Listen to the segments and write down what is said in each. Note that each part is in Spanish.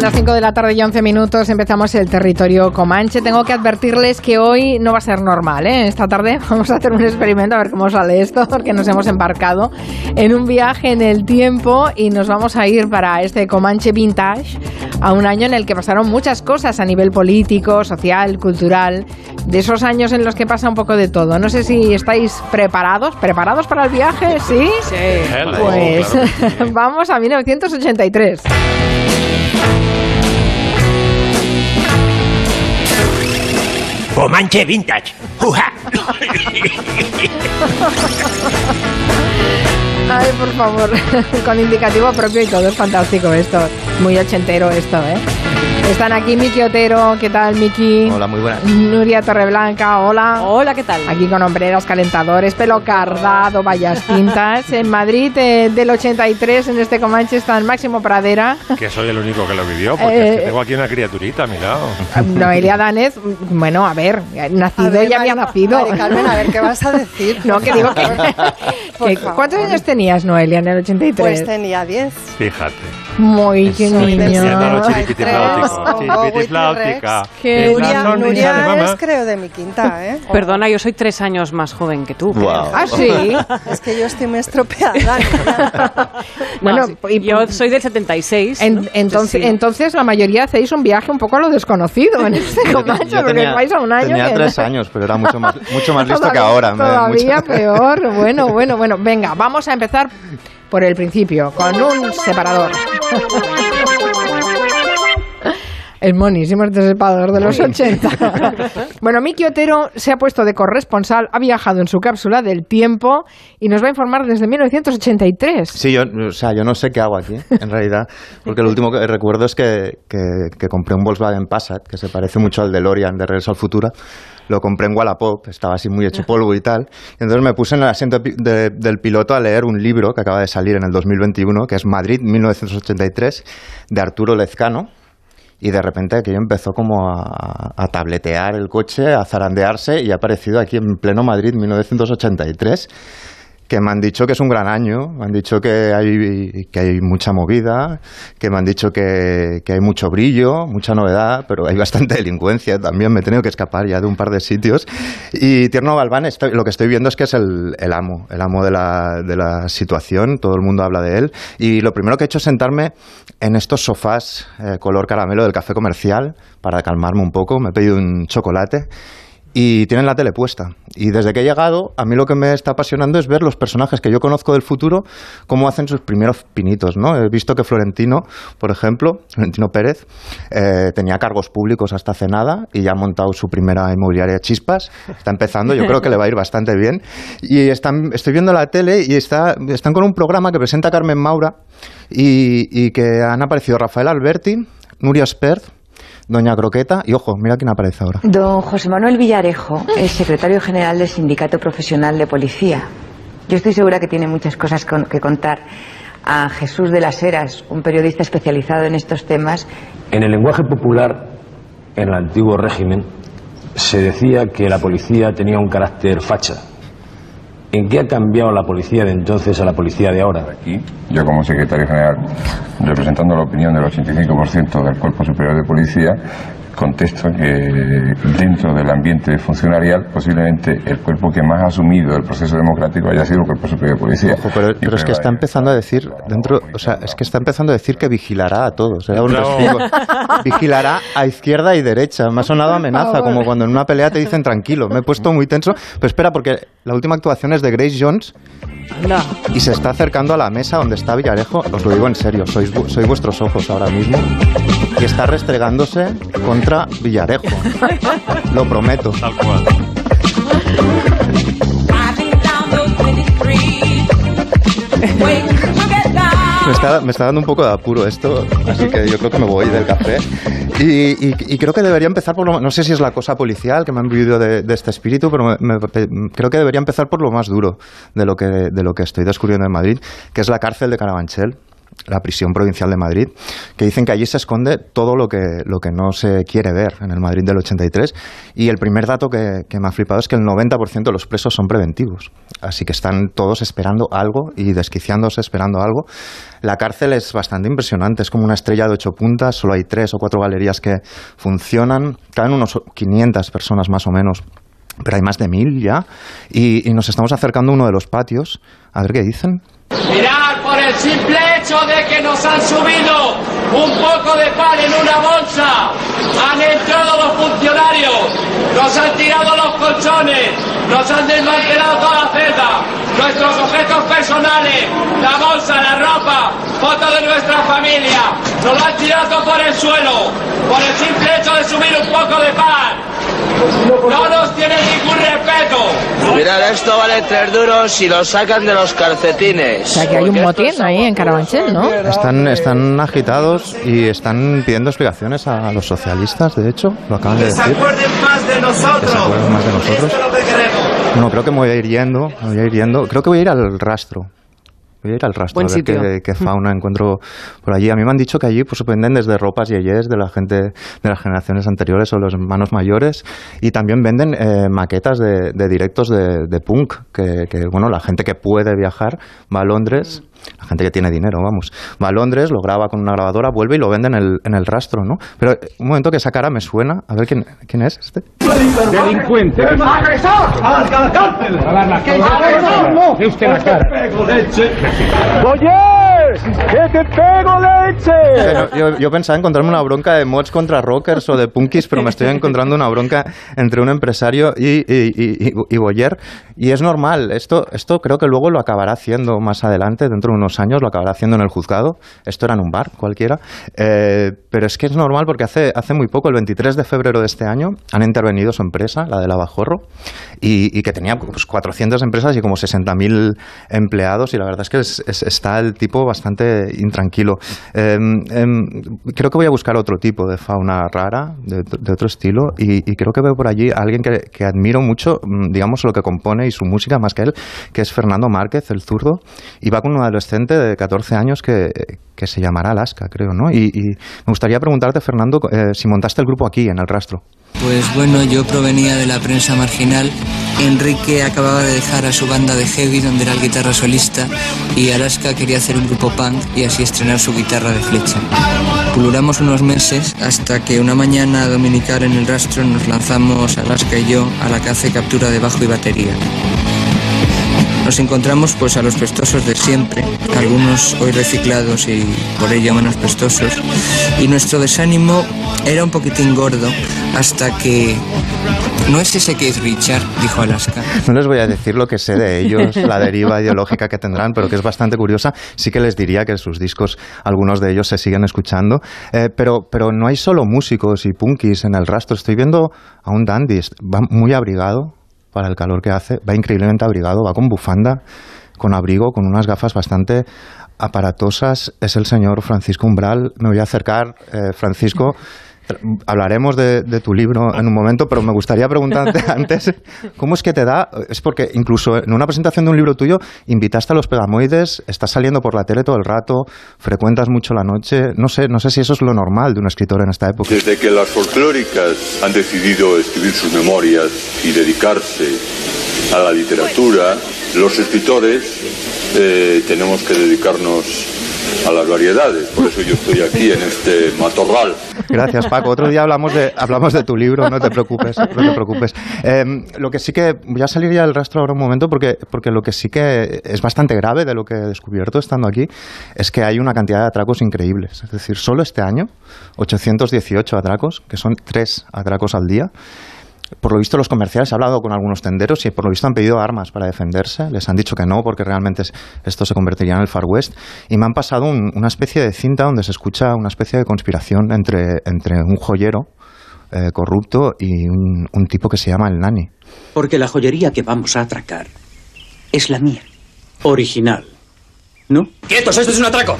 Son las 5 de la tarde y 11 minutos. Empezamos el territorio Comanche. Tengo que advertirles que hoy no va a ser normal. ¿eh? Esta tarde vamos a hacer un experimento a ver cómo sale esto, porque nos hemos embarcado en un viaje en el tiempo y nos vamos a ir para este Comanche Vintage a un año en el que pasaron muchas cosas a nivel político, social, cultural. De esos años en los que pasa un poco de todo. No sé si estáis preparados. ¿Preparados para el viaje? ¿Sí? Sí. Pues vamos a 1983. Comanche Vintage. ¡Uja! Ay, por favor, con indicativo propio y todo, es fantástico esto. Muy ochentero esto, ¿eh? Están aquí Miki Otero, ¿qué tal Miki? Hola, muy buenas. Nuria Torreblanca, hola. Hola, ¿qué tal? Aquí con hombreras, calentadores, pelo cardado, vallas tintas. En Madrid, eh, del 83, en este Comanche, están Máximo Pradera. Que soy el único que lo vivió, porque es que Eh, tengo aquí una criaturita, mira. Noelia Danez, bueno, a ver, nacido A ver, ya había Mari- nacido. Mari Carmen, a ver qué vas a decir. No, que digo que. ¿Cuántos años tenías, Noelia, en el 83? Pues tenía 10. Fíjate. Muy, del niño. Siendo los 83, chiripitifláuticos. con Bowie Chiripitifláutica. Qué Es la Nuria, de Nuria mamá. es creo de mi quinta, ¿eh? Perdona, yo soy tres años más joven que tú. Guau. Ah, sí. Es que yo estoy muy estropeada. bueno, No, y- yo soy del 76. En- entonces, Sí. entonces la mayoría hacéis un viaje un poco a lo desconocido en este Comanche, Yo porque tenía- vais a un año Tenía que- tres años, pero era mucho más, mucho más listo que Todavía- ahora. me- Todavía mucho- peor. Bueno, bueno, bueno. Venga, vamos a empezar por el principio, con un separador. El monísimo este separador de los 80. bueno, Miki Otero se ha puesto de corresponsal, ha viajado en su cápsula del tiempo y nos va a informar desde 1983. Sí, yo, o sea, yo no sé qué hago aquí, en realidad, porque lo último que recuerdo es que, que- que compré un Volkswagen Passat, que se parece mucho al DeLorean de Regreso al Futuro. Lo compré en Wallapop, estaba así muy hecho polvo y tal. Y entonces me puse en el asiento de- del piloto a leer un libro que acaba de salir en el 2021, que es Madrid 1983, de Arturo Lezcano. Y de repente aquello empezó como a, a tabletear el coche, a zarandearse y ha aparecido aquí en pleno Madrid 1983 que me han dicho que es un gran año, me han dicho que hay, que hay mucha movida, que me han dicho que, que hay mucho brillo, mucha novedad, pero hay bastante delincuencia también, me he tenido que escapar ya de un par de sitios. Y Tierno Galván, estoy- lo que estoy viendo es que es el, el amo, el amo de la, de la situación, todo el mundo habla de él. Y lo primero que he hecho es sentarme en estos sofás eh, color caramelo del café comercial para calmarme un poco, me he pedido un chocolate y tienen la tele puesta. Y desde que he llegado, a mí lo que me está apasionando es ver los personajes que yo conozco del futuro, cómo hacen sus primeros pinitos, ¿no? He visto que Florentino, por ejemplo, Florentino Pérez, eh, tenía cargos públicos hasta hace nada y ya ha montado su primera inmobiliaria Chispas. Está empezando, yo creo que le va a ir bastante bien. Y están, estoy viendo la tele y está, están con un programa que presenta Carmen Maura y, y que han aparecido Rafael Alberti, Nuria Spert, Doña Croqueta y, ojo, mira quién aparece ahora. Don José Manuel Villarejo es secretario general del Sindicato Profesional de Policía. Yo estoy segura que tiene muchas cosas con- que contar a Jesús de las Heras, un periodista especializado en estos temas. En el lenguaje popular, en el antiguo régimen, se decía que la policía tenía un carácter facha. ¿En qué ha cambiado la policía de entonces a la policía de ahora? Aquí, yo como secretario general, representando la opinión del 85% del Cuerpo Superior de Policía, contesto que dentro del ambiente funcionarial, posiblemente el cuerpo que más ha asumido el proceso democrático haya sido el Cuerpo Superior de Policía. Ojo, pero, pero es que está empezando a decir dentro, o sea, es que está empezando a decir que vigilará a todos. Un No. Vigilará a izquierda y derecha. Me ha sonado amenaza, como cuando en una pelea te dicen tranquilo. Me he puesto muy tenso. Pero espera, porque la última actuación es de Grace Jones Anda. y se está acercando a la mesa donde está Villarejo. Os lo digo en serio, sois, sois vuestros ojos ahora mismo. Y está restregándose contra Villarejo. Lo prometo. Tal cual. Me está, me está dando un poco de apuro esto, así que yo creo que me voy del café. Y, y- y creo que debería empezar por lo No sé si es la cosa policial que me han vivido de, de este espíritu, pero me- me- creo que debería empezar por lo más duro de lo, que, de lo que estoy descubriendo en Madrid, que es la cárcel de Carabanchel. La prisión provincial de Madrid, que dicen que allí se esconde todo lo que, lo que no se quiere ver en el Madrid del 83. Y el primer dato que, me ha flipado es que el 90% de los presos son preventivos. Así que están todos esperando algo y desquiciándose esperando algo. La cárcel es bastante impresionante, es como una estrella de ocho puntas, solo hay tres o cuatro galerías que funcionan, caben unos 500 personas más o menos pero hay más de mil ya, y, y nos estamos acercando a uno de los patios, a ver qué dicen. Mirad por el simple hecho de que nos han subido un poco de pan en una bolsa. Han entrado los funcionarios, nos han tirado los colchones, nos han desmantelado toda la celda, nuestros objetos personales, la bolsa, la ropa, fotos de nuestra familia, nos lo han tirado por el suelo, por el simple hecho de subir un poco de pan. No nos tienen ningún respeto. Mirad, esto vale tres duros y lo sacan de los calcetines. O sea, que hay un motín ahí en Carabanchel, ¿no? Están, están agitados y están pidiendo explicaciones a los socialistas, de hecho, lo acaban de Que se decir. acuerden más de nosotros. Que se acuerden más de nosotros. Bueno, creo que me voy a ir yendo, me voy a ir yendo. Creo que voy a ir al rastro. Voy a ir al rastro Buen a ver sitio. qué, qué fauna encuentro por allí. A mí me han dicho que allí pues, venden desde ropas yeyes de la gente de las generaciones anteriores o los hermanos mayores y también venden eh, maquetas de, de directos de, de punk que, que, bueno, la gente que puede viajar va a Londres, la gente que tiene dinero, vamos, va a Londres, lo graba con una grabadora, vuelve y lo vende en el, en el rastro, ¿no? Pero eh, un momento que esa cara me suena, a ver quién, quién es este. ¡Delincuente! ¡Agresor! ¡A la cárcel! ¡A la cara! ¡De usted la cara! ¡Oye! ¡Que te pego leche! Yo, yo pensaba encontrarme una bronca de mods contra rockers o de punkis, pero me estoy encontrando una bronca entre un empresario y, y- y- y Boyer. Y es normal, esto, esto creo que luego lo acabará haciendo más adelante, dentro de unos años, lo acabará haciendo en el juzgado. Esto era en un bar cualquiera. Eh, pero es que es normal porque hace, hace muy poco, el 23 de febrero de este año, han intervenido su empresa, la de Lavajorro, y, y que tenía pues, 400 empresas y como 60.000 empleados. Y la verdad es que es- es- está el tipo bastante intranquilo. Eh, em, creo que voy a buscar otro tipo de fauna rara, de, otro estilo, y, creo que veo por allí a alguien que, que admiro mucho, mm, digamos, lo que compone y su música más que él, que es Fernando Márquez, el zurdo, y va con un adolescente de 14 años que, que se llamará Alaska, creo, ¿no? Y, y me gustaría preguntarte, Fernando, eh, si montaste el grupo aquí, en el rastro. Pues bueno, yo provenía de la prensa marginal. Enrique acababa de dejar a su banda de heavy, donde era el guitarra solista, y Alaska quería hacer un grupo punk y así estrenar su guitarra de flecha. Pululamos unos meses hasta que una mañana dominical en el rastro nos lanzamos, Alaska y yo, a la caza y captura de bajo y batería. Nos encontramos pues a los prestosos de siempre, algunos hoy reciclados y por ello menos prestosos, y nuestro desánimo era un poquitín gordo hasta que... ¿No es ese que es Richard? dijo Alaska. No les voy a decir lo que sé de ellos, la deriva ideológica que tendrán, pero que es bastante curiosa. Sí que les diría que sus discos, algunos de ellos se siguen escuchando. Eh, pero, pero no hay solo músicos y punkis en el rastro. Estoy viendo a un dandy, va muy abrigado para el calor que hace, va increíblemente abrigado, va con bufanda, con abrigo, con unas gafas bastante aparatosas. Es el señor Francisco Umbral. Me voy a acercar, eh, Francisco. Hablaremos de, de tu libro en un momento, pero me gustaría preguntarte antes, ¿cómo es que te da? Es porque incluso en una presentación de un libro tuyo invitaste a los pegamoides, estás saliendo por la tele todo el rato, frecuentas mucho la noche, no sé, no sé si eso es lo normal de un escritor en esta época. Desde que las folclóricas han decidido escribir sus memorias y dedicarse a la literatura, los escritores eh, tenemos que dedicarnos a las variedades. Por eso yo estoy aquí en este matorral. Gracias, Paco. Otro día hablamos de, hablamos de tu libro, no te preocupes, no te preocupes. Eh, lo que sí que, voy a salir ya del rastro ahora un momento porque, porque lo que sí que es bastante grave de lo que he descubierto estando aquí es que hay una cantidad de atracos increíbles. Es decir, solo este año, 818 atracos, que son tres atracos al día. Por lo visto, los comerciales, he hablado con algunos tenderos y por lo visto han pedido armas para defenderse. Les han dicho que no, porque realmente es- esto se convertiría en el Far West. Y me han pasado un- una especie de cinta donde se escucha una especie de conspiración entre, entre un joyero eh, corrupto y un, un tipo que se llama el Nani. Porque la joyería que vamos a atracar es la mía. Original. ¿No? ¡Quietos! ¡Esto es un atraco!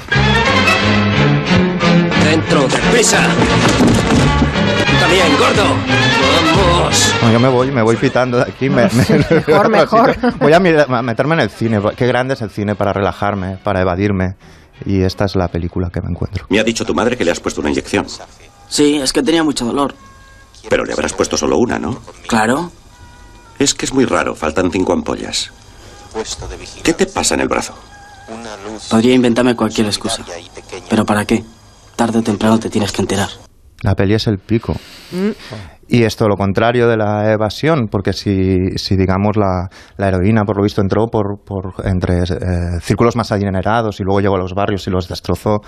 ¡Dentro! ¡Deprisa! ¡Tú también, gordo! Bueno, yo me voy, me voy pitando de aquí. Me, me- Mejor, mejor. Voy a, mirar- a meterme en el cine. Qué grande es el cine para relajarme, para evadirme y esta es la película que me encuentro. Me ha dicho tu madre que le has puesto una inyección. Sí, es que tenía mucho dolor. Pero le habrás puesto solo una, ¿no? Claro. Es que es muy raro, faltan cinco ampollas. ¿Qué te pasa en el brazo? Podría inventarme cualquier excusa. ¿Pero para qué? Tarde o temprano te tienes que enterar. La peli es el pico. Y esto lo contrario de la evasión, porque si, si digamos la, la heroína, por lo visto, entró por, por entre eh, círculos más adinerados y luego llegó a los barrios y los destrozó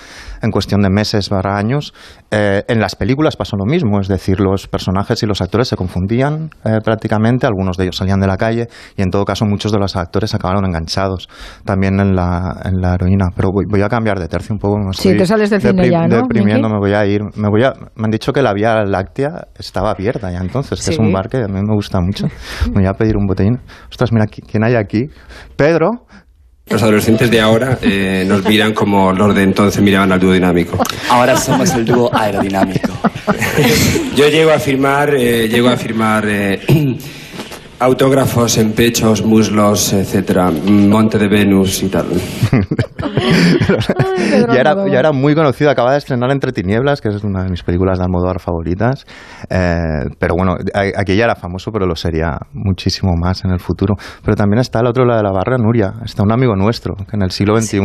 en cuestión de meses barra años, eh, en las películas pasó lo mismo, es decir, los personajes y los actores se confundían eh, prácticamente, algunos de ellos salían de la calle y en todo caso muchos de los actores acabaron enganchados también en la, en la heroína. Pero voy, voy a cambiar de tercio un poco. Me Sí, te sales del cine ya, ¿no, Deprimiendo, Miki? me voy a ir. Me, voy a, me han dicho que la Vía Láctea estaba abierta ya entonces, que es Sí. un bar que a mí me gusta mucho. Me voy a pedir un botellín. Ostras, mira, ¿qui- ¿quién hay aquí? Pedro. Los adolescentes de ahora eh, nos miran como los de entonces miraban al dúo dinámico. Ahora somos el dúo aerodinámico. Yo llego a firmar, eh, llego a firmar eh, autógrafos en pechos, muslos, etcétera, Monte de Venus y tal. ya, era, ya era muy conocido, acaba de estrenar Entre Tinieblas, que es una de mis películas de Almodóvar favoritas. Eh, pero bueno, a- aquí ya era famoso, pero lo sería muchísimo más en el futuro. Pero también está el otro lado de la barra, Nuria. Está un amigo nuestro, que en el siglo XXI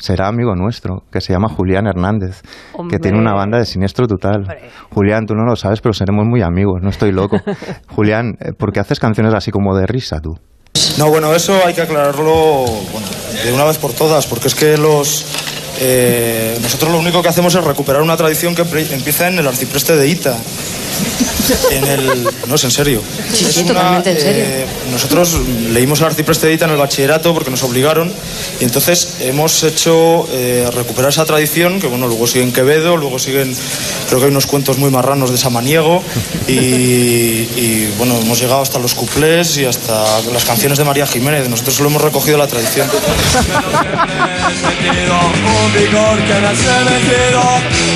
será amigo nuestro, que se llama Julián Hernández, Hombre. que tiene una banda de siniestro total. Julián, tú no lo sabes, pero seremos muy amigos, no estoy loco. Julián, eh, ¿por qué haces canciones así como de risa tú? No, bueno, eso hay que aclararlo bueno, de una vez por todas, porque es que los eh, nosotros lo único que hacemos es recuperar una tradición que empieza en el arcipreste de Ita. En el, no es en serio. Sí, Es sí, una, totalmente en serio. eh, nosotros leímos el arcipreste de Ita en el bachillerato porque nos obligaron y entonces hemos hecho eh, recuperar esa tradición que bueno luego sigue en Quevedo, luego siguen creo que hay unos cuentos muy marranos de Samaniego y, y, bueno hemos llegado hasta los cuplés y hasta las canciones de María Jiménez. Nosotros lo hemos recogido la tradición. Un picor que me hace metido,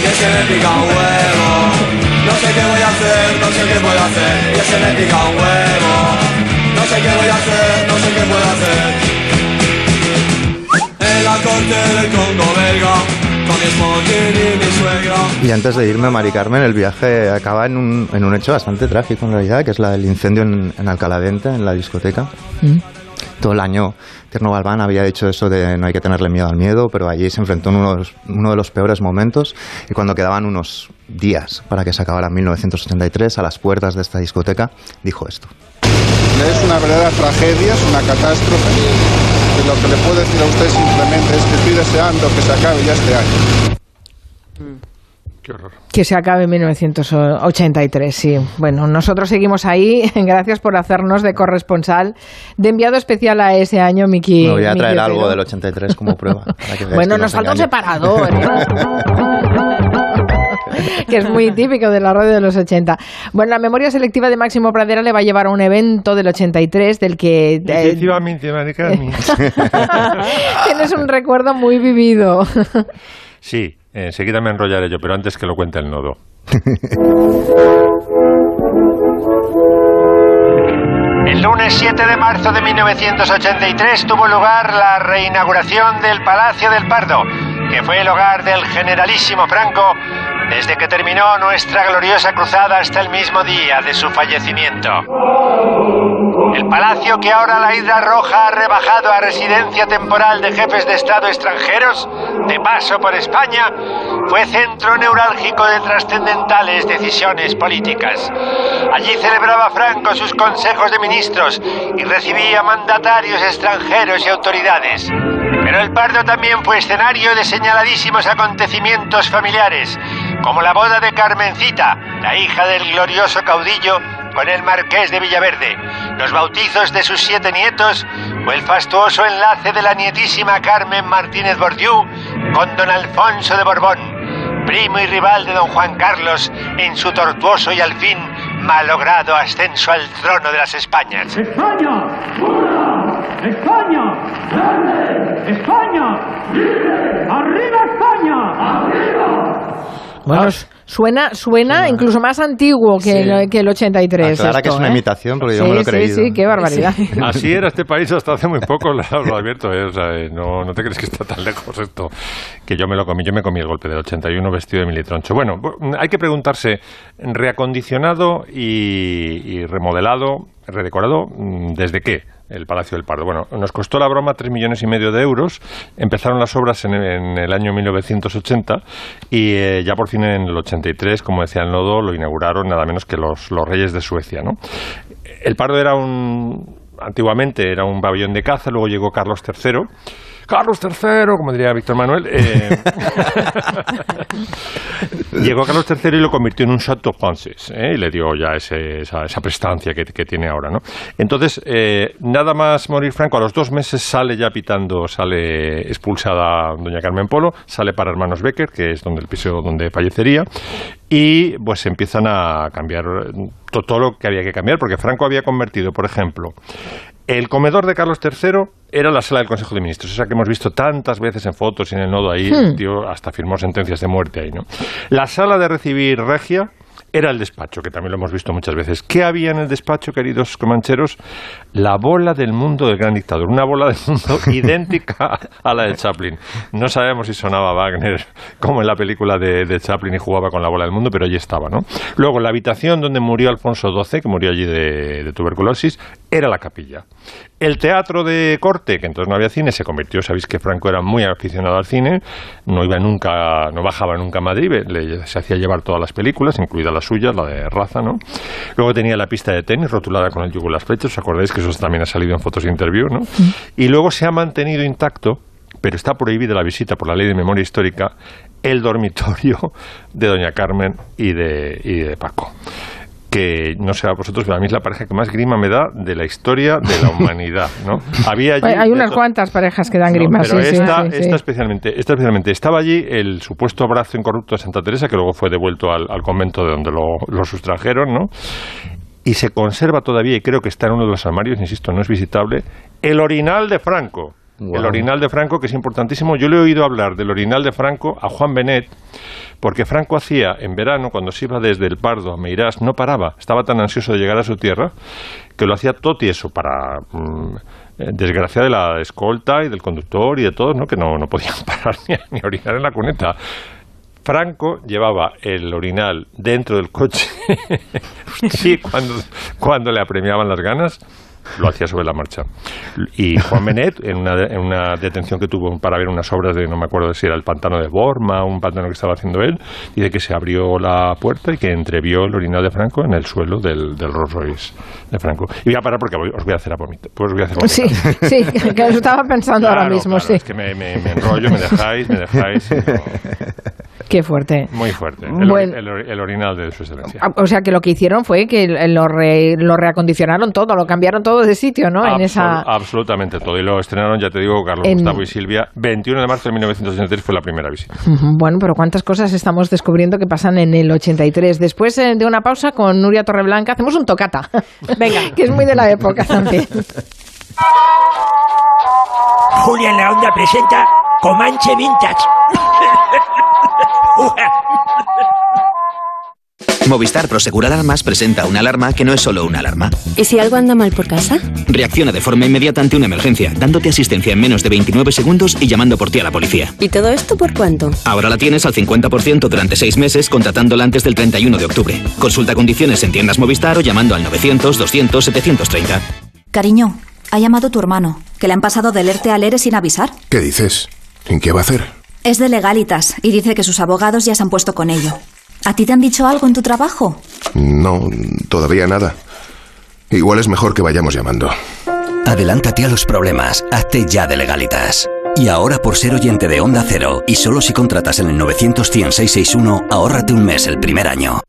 que se me pica un huevo. No sé qué voy a hacer, no sé qué voy a hacer, que se me pica un huevo. No sé qué voy a hacer, no sé qué puedo hacer. En la corte del Congo belga, con mi smoking y mi suegra. Y antes de irme, Mari Carmen, el viaje acaba en un, en un hecho bastante trágico en realidad, que es la del incendio en, en Alcalavente, en la discoteca. Todo el año Tierno Galván había dicho eso de no hay que tenerle miedo al miedo, pero allí se enfrentó en uno de los, uno de los peores momentos y cuando quedaban unos días para que se acabara 1983, a las puertas de esta discoteca, dijo esto. Es una verdadera tragedia, es una catástrofe. Y lo que le puedo decir a usted simplemente es que estoy deseando que se acabe ya este año. Que se acabe en 1983, sí. Bueno, nosotros seguimos ahí. Gracias por hacernos de corresponsal, de enviado especial a ese año, Miki. Me voy a Miki traer algo del 83 como prueba. que Bueno, nos no falta un separador, ¿eh? que es muy típico de la radio de los 80. Bueno, la memoria selectiva de Máximo Pradera le va a llevar a un evento del 83 del que eh, Efectivamente, Carmen. tienes un recuerdo muy vivido. Sí, enseguida me enrollaré yo, pero antes que lo cuente el nodo. El lunes 7 de marzo de 1983 tuvo lugar la reinauguración del Palacio del Pardo, que fue el hogar del generalísimo Franco desde que terminó nuestra gloriosa cruzada hasta el mismo día de su fallecimiento. El palacio que ahora la Isla Roja ha rebajado a residencia temporal de jefes de Estado extranjeros, de paso por España, fue centro neurálgico de trascendentales decisiones políticas. Allí celebraba Franco sus consejos de ministros y recibía mandatarios extranjeros y autoridades. Pero el Pardo también fue escenario de señaladísimos acontecimientos familiares, como la boda de Carmencita, la hija del glorioso caudillo, con el marqués de Villaverde, los bautizos de sus siete nietos o el fastuoso enlace de la nietísima Carmen Martínez Bordiú con don Alfonso de Borbón, primo y rival de don Juan Carlos en su tortuoso y al fin malogrado ascenso al trono de las Españas. ¡España! ¡Una! ¡España! ¡Grande! ¡España! ¡Libre! ¡Arriba España! Bueno, suena, suena incluso más antiguo que, Sí. el, que el 83. Aclara que es una ¿eh? imitación, porque yo sí, me lo he sí, creído. Sí, qué barbaridad. Así era este país hasta hace muy poco, lo, advierto, ¿eh? O sea, eh, no, no te crees que está tan lejos esto, que yo me lo comí, yo me comí el golpe del 81 vestido de militroncho. Bueno, bu- hay que preguntarse, reacondicionado y, y remodelado, redecorado, mm, ¿desde qué? El Palacio del Pardo. Bueno, nos costó la broma tres millones y medio de euros. Empezaron las obras en, en el año 1980 y eh, ya por fin en el 83, como decía el nodo, lo inauguraron nada menos que los, los reyes de Suecia, ¿no? El Pardo era un antiguamente era un pabellón de caza, luego llegó Carlos III. Carlos III, como diría Víctor Manuel. eh, llegó Carlos III y lo convirtió en un chateau francés ¿eh? y le dio ya ese- esa, esa prestancia que, tiene ahora. ¿no? Entonces, eh, nada más morir Franco, a los dos meses sale ya pitando, sale expulsada doña Carmen Polo, sale para Hermanos Becker, que es donde el piso donde fallecería, y pues empiezan a cambiar to- todo lo que había que cambiar, porque Franco había convertido, por ejemplo, el comedor de Carlos III era la sala del Consejo de Ministros, esa que hemos visto tantas veces en fotos y en el nodo ahí, Hmm. tío hasta firmó sentencias de muerte ahí, ¿no? La sala de recibir regia era el despacho, que también lo hemos visto muchas veces. ¿Qué había en el despacho, queridos comancheros? La bola del mundo del gran dictador, una bola del mundo idéntica a la de Chaplin. No sabemos si sonaba Wagner como en la película de, de Chaplin y jugaba con la bola del mundo, pero allí estaba, ¿no? Luego, la habitación donde murió Alfonso XII, que murió allí de, de tuberculosis, era la capilla. El teatro de corte, que entonces no había cine, se convirtió, sabéis que Franco era muy aficionado al cine, no iba nunca, no bajaba nunca a Madrid, le- se hacía llevar todas las películas, incluida la suya, la de Raza, ¿no? Luego tenía la pista de tenis rotulada con el yugo las flechas, ¿os acordáis que eso también ha salido en fotos de interview, ¿no? Y luego se ha mantenido intacto, pero está prohibida la visita por la ley de memoria histórica, el dormitorio de Doña Carmen y de, y de Paco que no sé a vosotros, pero a mí es la pareja que más grima me da de la historia de la humanidad, ¿no? Había allí Hay unas cuantas parejas que dan no, grimas. pero sí, esta, sí, sí. esta especialmente, esta especialmente. Estaba allí el supuesto brazo incorrupto de Santa Teresa, que luego fue devuelto al, al convento de donde lo, lo sustrajeron, ¿no? Y se conserva todavía, y creo que está en uno de los armarios, insisto, no es visitable, el orinal de Franco. El orinal de Franco, que es importantísimo. Yo le he oído hablar del orinal de Franco a Juan Benet, porque Franco hacía en verano, cuando se iba desde el Pardo a Meirás, no paraba. Estaba tan ansioso de llegar a su tierra que lo hacía todo tieso para mm, desgracia de la escolta y del conductor y de todos, ¿no? que no, no podían parar ni ni orinar en la cuneta. Franco llevaba el orinal dentro del coche. sí, cuando, cuando le apremiaban las ganas, lo hacía sobre la marcha. Y Juan Benet, en una, en una detención que tuvo para ver unas obras de, no me acuerdo si era el pantano de Borma, un pantano que estaba haciendo él, dice que se abrió la puerta y que entrevió el orinal de Franco en el suelo del, del Rolls Royce de Franco. Y voy a parar porque voy- os voy a hacer a vomit- pues voy a hacer Sí, vomitar. sí, que lo estaba pensando ahora Claro, mismo, claro, sí. Es que me, me- me enrollo, me dejáis, me dejáis. no- Qué fuerte. muy fuerte. El, Bueno. el ori- el orinal de su excelencia. Ah, O sea que lo que hicieron fue que lo, re- lo reacondicionaron todo, lo cambiaron todo de sitio, ¿no? En esa. Absolutamente todo. Y lo estrenaron, ya te digo, Carlos En- Gustavo y Silvia. 21 de marzo de 1983 fue la primera visita. Bueno, pero cuántas cosas estamos descubriendo que pasan en el 83. Después eh, de una pausa con Nuria Torreblanca, hacemos un tocata. Venga, que es muy de la época también. Julia en la onda presenta Comanche Vintage. Movistar Prosegur Alarmas presenta una alarma que no es solo una alarma. ¿Y si algo anda mal por casa? Reacciona de forma inmediata ante una emergencia, dándote asistencia en menos de 29 segundos y llamando por ti a la policía. ¿Y todo esto por cuánto? Ahora la tienes al 50% durante 6 meses contratándola antes del 31 de octubre. Consulta condiciones en tiendas Movistar o llamando al 900 200 730. Cariño, ha llamado tu hermano, que le han pasado del ERTE al ERE sin avisar. ¿Qué dices? ¿En qué va a hacer? Es de legalitas y dice que sus abogados ya se han puesto con ello. ¿A ti te han dicho algo en tu trabajo? No, todavía nada. Igual es mejor que vayamos llamando. Adelántate a los problemas, hazte ya de legalitas. Y ahora por ser oyente de Onda Cero y solo si contratas en el 900 100 661, ahórrate un mes el primer año.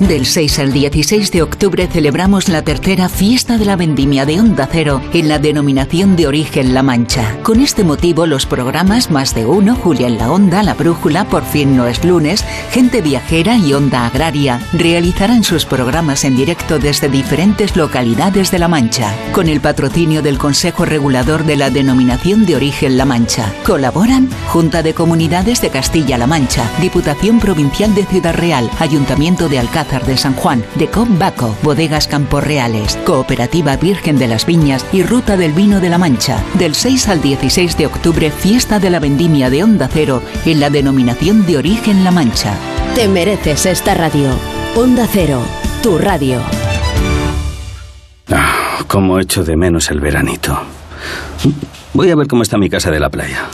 Del 6 al 16 de octubre celebramos la tercera fiesta de la vendimia de Onda Cero en la denominación de origen La Mancha. Con este motivo, los programas Más de Uno, Julia en la Onda, La Brújula, Por fin no es lunes, Gente Viajera y Onda Agraria realizarán sus programas en directo desde diferentes localidades de La Mancha, con el patrocinio del Consejo Regulador de la Denominación de Origen La Mancha. Colaboran Junta de Comunidades de Castilla-La Mancha, Diputación Provincial de Ciudad Real, Ayuntamiento de Alcázar de San Juan, Decop Baco, Bodegas Campos Reales, Cooperativa Virgen de las Viñas y Ruta del Vino de La Mancha. Del 6 al 16 de octubre, fiesta de la vendimia de Onda Cero en la denominación de origen La Mancha. Te mereces esta radio. Onda Cero, tu radio. Ah, cómo echo de menos el veranito. Voy a ver cómo está mi casa de la playa.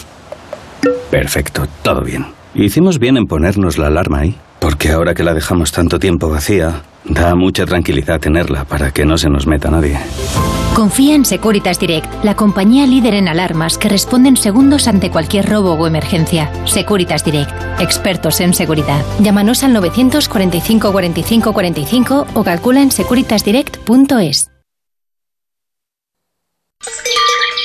Perfecto, todo bien. Hicimos bien en ponernos la alarma ahí, porque ahora que la dejamos tanto tiempo vacía, da mucha tranquilidad tenerla para que no se nos meta nadie. Confía en Securitas Direct, la compañía líder en alarmas que responde en segundos ante cualquier robo o emergencia. Securitas Direct, expertos en seguridad. Llámanos al 945 45 45 o calcula en securitasdirect.es.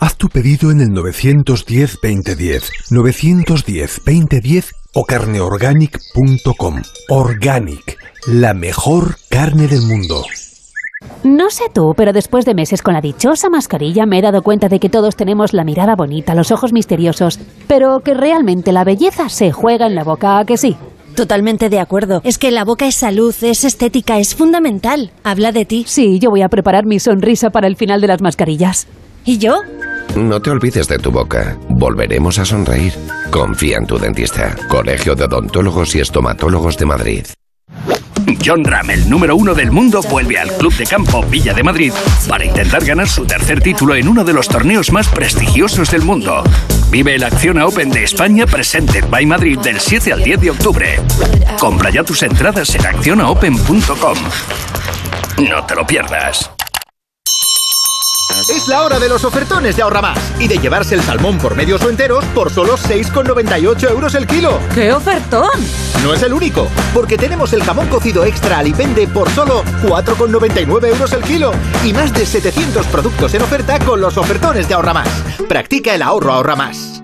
Haz tu pedido en el 910-2010, 910-2010 o carneorganic.com. Organic, la mejor carne del mundo. No sé tú, pero después de meses con la dichosa mascarilla me he dado cuenta de que todos tenemos la mirada bonita, los ojos misteriosos, pero que realmente la belleza se juega en la boca, ¿a que sí? Totalmente de acuerdo. Es que la boca es salud, es estética, es fundamental. Habla de ti. Sí, yo voy a preparar mi sonrisa para el final de las mascarillas. ¿Y yo? No te olvides de tu boca. Volveremos a sonreír. Confía en tu dentista. Colegio de Odontólogos y Estomatólogos de Madrid. John Ram, el número uno del mundo, vuelve al Club de Campo Villa de Madrid para intentar ganar su tercer título en uno de los torneos más prestigiosos del mundo. Vive el Acciona Open de España Presented by Madrid del 7 al 10 de octubre. Compra ya tus entradas en accionaopen.com. No te lo pierdas. Es la hora de los ofertones de Ahorra Más y de llevarse el salmón por medios o enteros por solo 6,98 euros el kilo. ¡Qué ofertón! No es el único, porque tenemos el jamón cocido extra Alipende por solo 4,99 euros el kilo y más de 700 productos en oferta con los ofertones de Ahorra Más. Practica el ahorro Ahorra Más.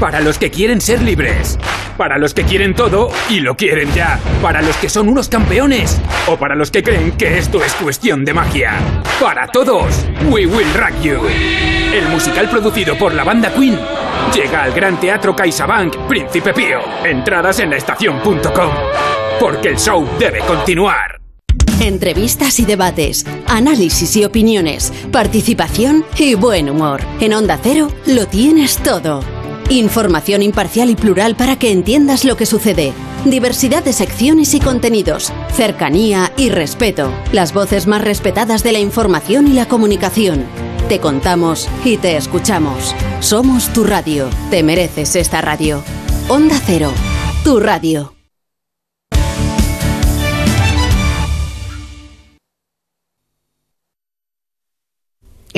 Para los que quieren ser libres. Para los que quieren todo y lo quieren ya. Para los que son unos campeones. O para los que creen que esto es cuestión de magia. Para todos, We Will Rock You. El musical producido por la banda Queen llega al Gran Teatro CaixaBank Príncipe Pío. Entradas en la estación.com. Porque el show debe continuar. Entrevistas y debates, análisis y opiniones, participación y buen humor. En Onda Cero lo tienes todo. Información imparcial y plural para que entiendas lo que sucede. Diversidad de secciones y contenidos. Cercanía y respeto. Las voces más respetadas de la información y la comunicación. Te contamos y te escuchamos. Somos tu radio. Te mereces esta radio. Onda Cero. Tu radio.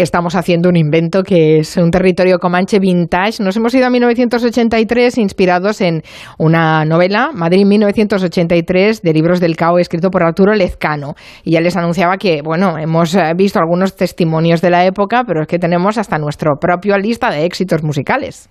Estamos haciendo un invento que es un territorio comanche vintage. Nos hemos ido a 1983 inspirados en una novela, Madrid 1983, de libros del CAO, escrito por Arturo Lezcano. Y ya les anunciaba que, bueno, hemos eh, visto algunos testimonios de la época, pero es que tenemos hasta nuestra propia lista de éxitos musicales.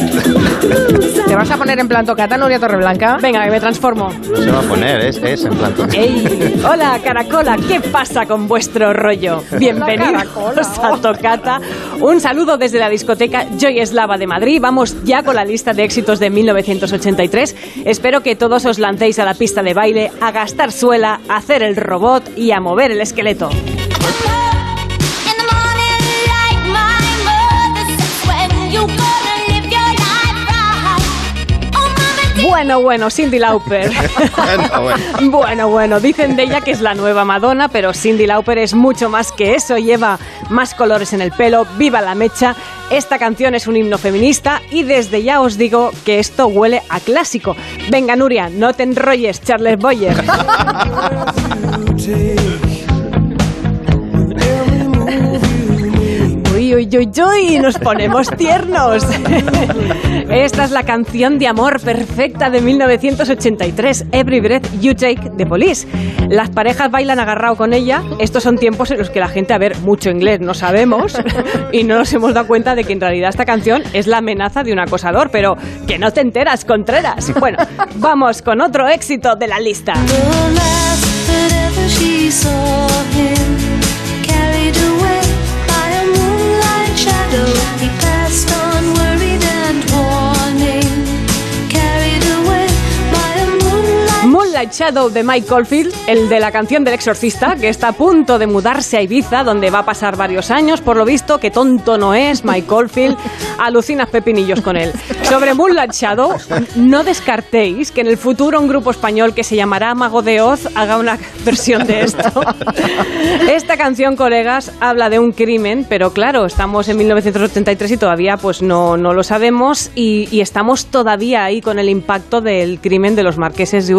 ¿Te vas a poner en plan tocata, Nuria Torreblanca? Venga, que me transformo. No se va a poner, es, es en plan tocata. ¡Ey! Hola, Caracola, ¿qué pasa con vuestro rollo? Bienvenidos a Tocata. Un saludo desde la discoteca Joy Eslava de Madrid. Vamos ya con la lista de éxitos de 1983. Espero que todos os lancéis a la pista de baile, a gastar suela, a hacer el robot y a mover el esqueleto. Bueno, bueno, Cindy Lauper. bueno, bueno, dicen de ella que es la nueva Madonna, pero Cindy Lauper es mucho más que eso. Lleva más colores en el pelo, viva la mecha. Esta canción es un himno feminista y desde ya os digo que esto huele a clásico. Venga, Nuria, no te enrolles, Charles Boyer. Uy, uy, uy, uy, nos ponemos tiernos. Esta es la canción de amor perfecta de 1983, Every Breath You Take de Police. Las parejas bailan agarrado con ella. Estos son tiempos en los que la gente, a ver, mucho inglés no sabemos y no nos hemos dado cuenta de que en realidad esta canción es la amenaza de un acosador, pero que no te enteras, Contreras. Bueno, vamos con otro éxito de la lista. Shadow de Mike Caulfield, el de la canción del exorcista, que está a punto de mudarse a Ibiza, donde va a pasar varios años. Por lo visto, que tonto no es Mike Caulfield, alucinas pepinillos con él. Sobre Moonlight Shadow, no descartéis que en el futuro un grupo español que se llamará Mago de Oz haga una versión de esto. Esta canción, colegas, habla de un crimen, pero claro, estamos en 1983 y todavía pues no, no lo sabemos y, y estamos todavía ahí con el impacto del crimen de los marqueses de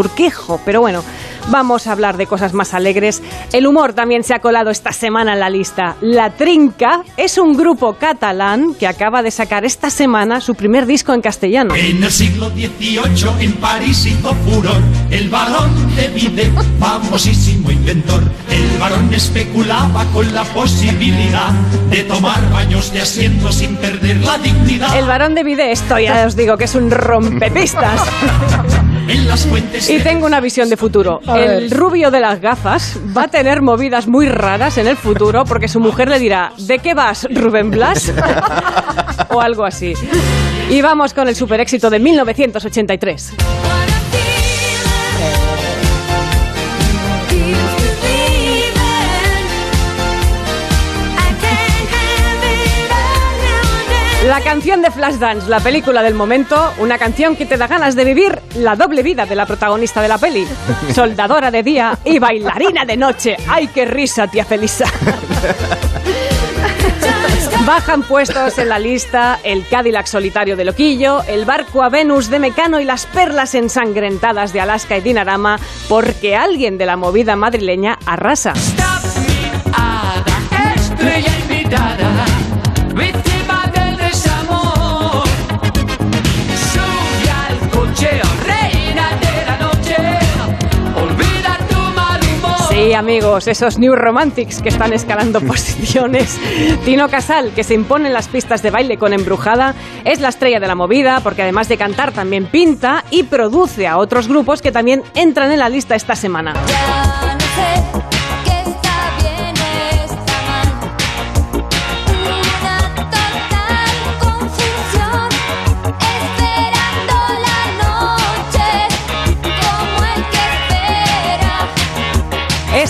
Pero bueno, vamos a hablar de cosas más alegres. El humor también se ha colado esta semana en la lista. La Trinca es un grupo catalán que acaba de sacar esta semana su primer disco en castellano. En el siglo XVIII en París hizo furor el varón de Vide, famosísimo inventor. El varón especulaba con la posibilidad de tomar baños de asiento sin perder la dignidad. El varón de Vide, esto ya os digo que es un rompepistas. Y tengo una visión de futuro. El rubio de las gafas va a tener movidas muy raras en el futuro porque su mujer le dirá, ¿de qué vas, Rubén Blas? o algo así. Y vamos con el super éxito de 1983. La canción de Flashdance, la película del momento, una canción que te da ganas de vivir la doble vida de la protagonista de la peli. Soldadora de día y bailarina de noche. ¡Ay, qué risa, tía Felisa! Bajan puestos en la lista el Cadillac solitario de Loquillo, el barco a Venus de Mecano y las perlas ensangrentadas de Alaska y Dinarama, porque alguien de la movida madrileña arrasa. Estrella invitada, Sí, amigos, esos New Romantics que están escalando posiciones. Tino Casal, que se impone en las pistas de baile con Embrujada, es la estrella de la movida porque además de cantar también pinta y produce a otros grupos que también entran en la lista esta semana.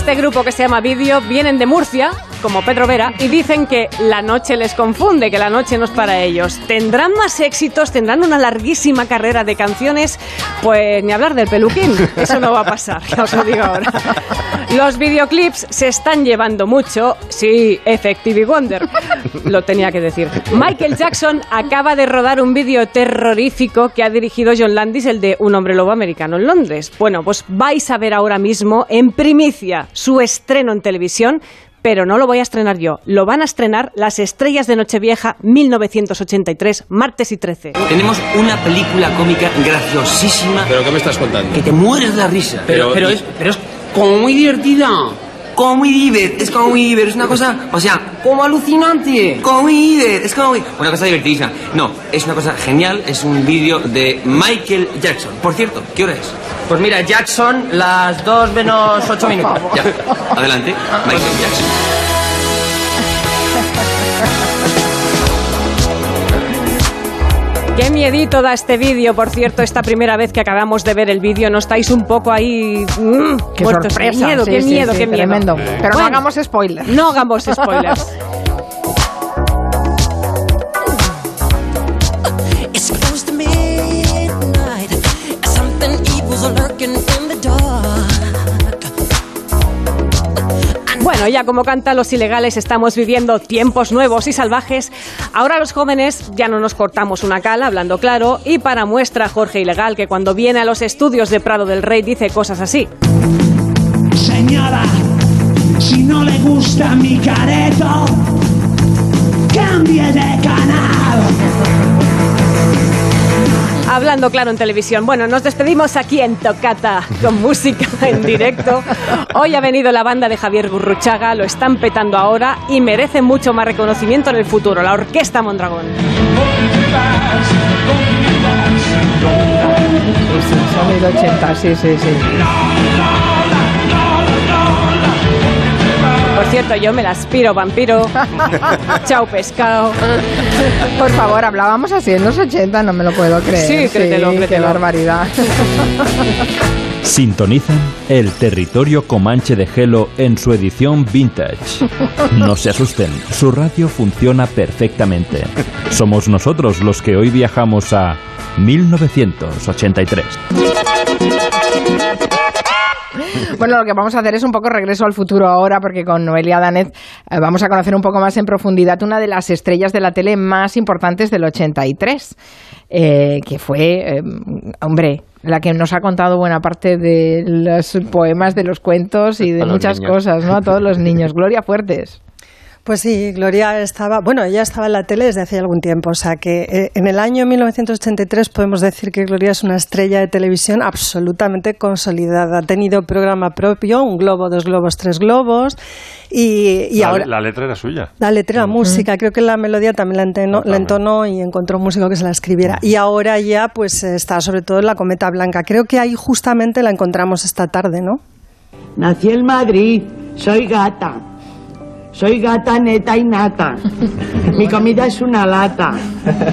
Este grupo que se llama Video vienen de Murcia, como Pedro Vera, y dicen que la noche les confunde, que la noche no es para ellos. ¿Tendrán más éxitos? ¿Tendrán una larguísima carrera de canciones? Pues ni hablar del peluquín, eso no va a pasar, ya os lo digo ahora. Los videoclips se están llevando mucho, sí, Effective Wonder, lo tenía que decir. Michael Jackson acaba de rodar un vídeo terrorífico que ha dirigido John Landis, el de Un hombre lobo americano en Londres. Bueno, pues vais a ver ahora mismo en primicia su estreno en televisión. Pero no lo voy a estrenar yo, lo van a estrenar las estrellas de Nochevieja 1983, martes y 13. Tenemos una película cómica graciosísima. ¿Pero qué me estás contando? Que te mueres de la risa. Pero- Pero, pero, es, pero es como muy divertida. como muy divertido, es como muy divertido, es una cosa, o sea, como alucinante, como muy divertido, es como muy, una cosa divertidísima. No, es una cosa genial, es un vídeo de Michael Jackson. Por cierto, ¿qué hora es? Pues mira, Jackson, las 2 menos 8 minutos. Ya, adelante, Michael Jackson. Qué miedito da este vídeo, por cierto, esta primera vez que acabamos de ver el vídeo, ¿no estáis un poco ahí mmm, Qué muertos sorpresa. miedo, Sí, qué sí, miedo, sí, qué miedo. tremendo. Pero no Bueno, hagamos spoilers. No hagamos spoilers. Bueno, ya como cantan los ilegales, estamos viviendo tiempos nuevos y salvajes. Ahora los jóvenes ya no nos cortamos una cala, hablando claro, y para muestra Jorge Ilegal, que cuando viene a los estudios de Prado del Rey dice cosas así. Señora, si no le gusta mi careto, cambie de canal. Hablando claro en televisión. Bueno, nos despedimos aquí en Tocata con música en directo. Hoy ha venido la banda de Javier Gurruchaga, lo están petando ahora y merecen mucho más reconocimiento en el futuro, la Orquesta Mondragón. Sonido 80, sí, sí, sí. Cierto, yo me la aspiro, vampiro. Chao, pescado. Por favor, hablábamos así en los 80, no me lo puedo creer. Sí, créetelo, Qué créetelo. barbaridad. Sintonizan el territorio Comanche de Gelo en su edición vintage. No se asusten, su radio funciona perfectamente. Somos nosotros los que hoy viajamos a 1983. Bueno, lo que vamos a hacer es un poco regreso al futuro ahora, porque con Noelia Danet eh, vamos a conocer un poco más en profundidad una de las estrellas de la tele más importantes del 83, eh, que fue, eh, hombre, la que nos ha contado buena parte de los poemas, de los cuentos y de muchas niños. cosas, ¿no? A todos los niños. Gloria Fuertes. Pues sí, Gloria estaba, bueno, ella estaba en la tele desde hace algún tiempo, o sea que eh, en el año 1983 podemos decir que Gloria es una estrella de televisión absolutamente consolidada. Ha tenido programa propio, un globo, dos globos, tres globos, y, y la, ahora... la letra era suya. La letra, la música, creo que la melodía también la entonó, la entonó y encontró un músico que se la escribiera. Y ahora ya pues está sobre todo en la Cometa Blanca. Creo que ahí justamente la encontramos esta tarde, ¿no? Nací en Madrid, soy gata. Soy gata neta y nata. Mi comida es una lata.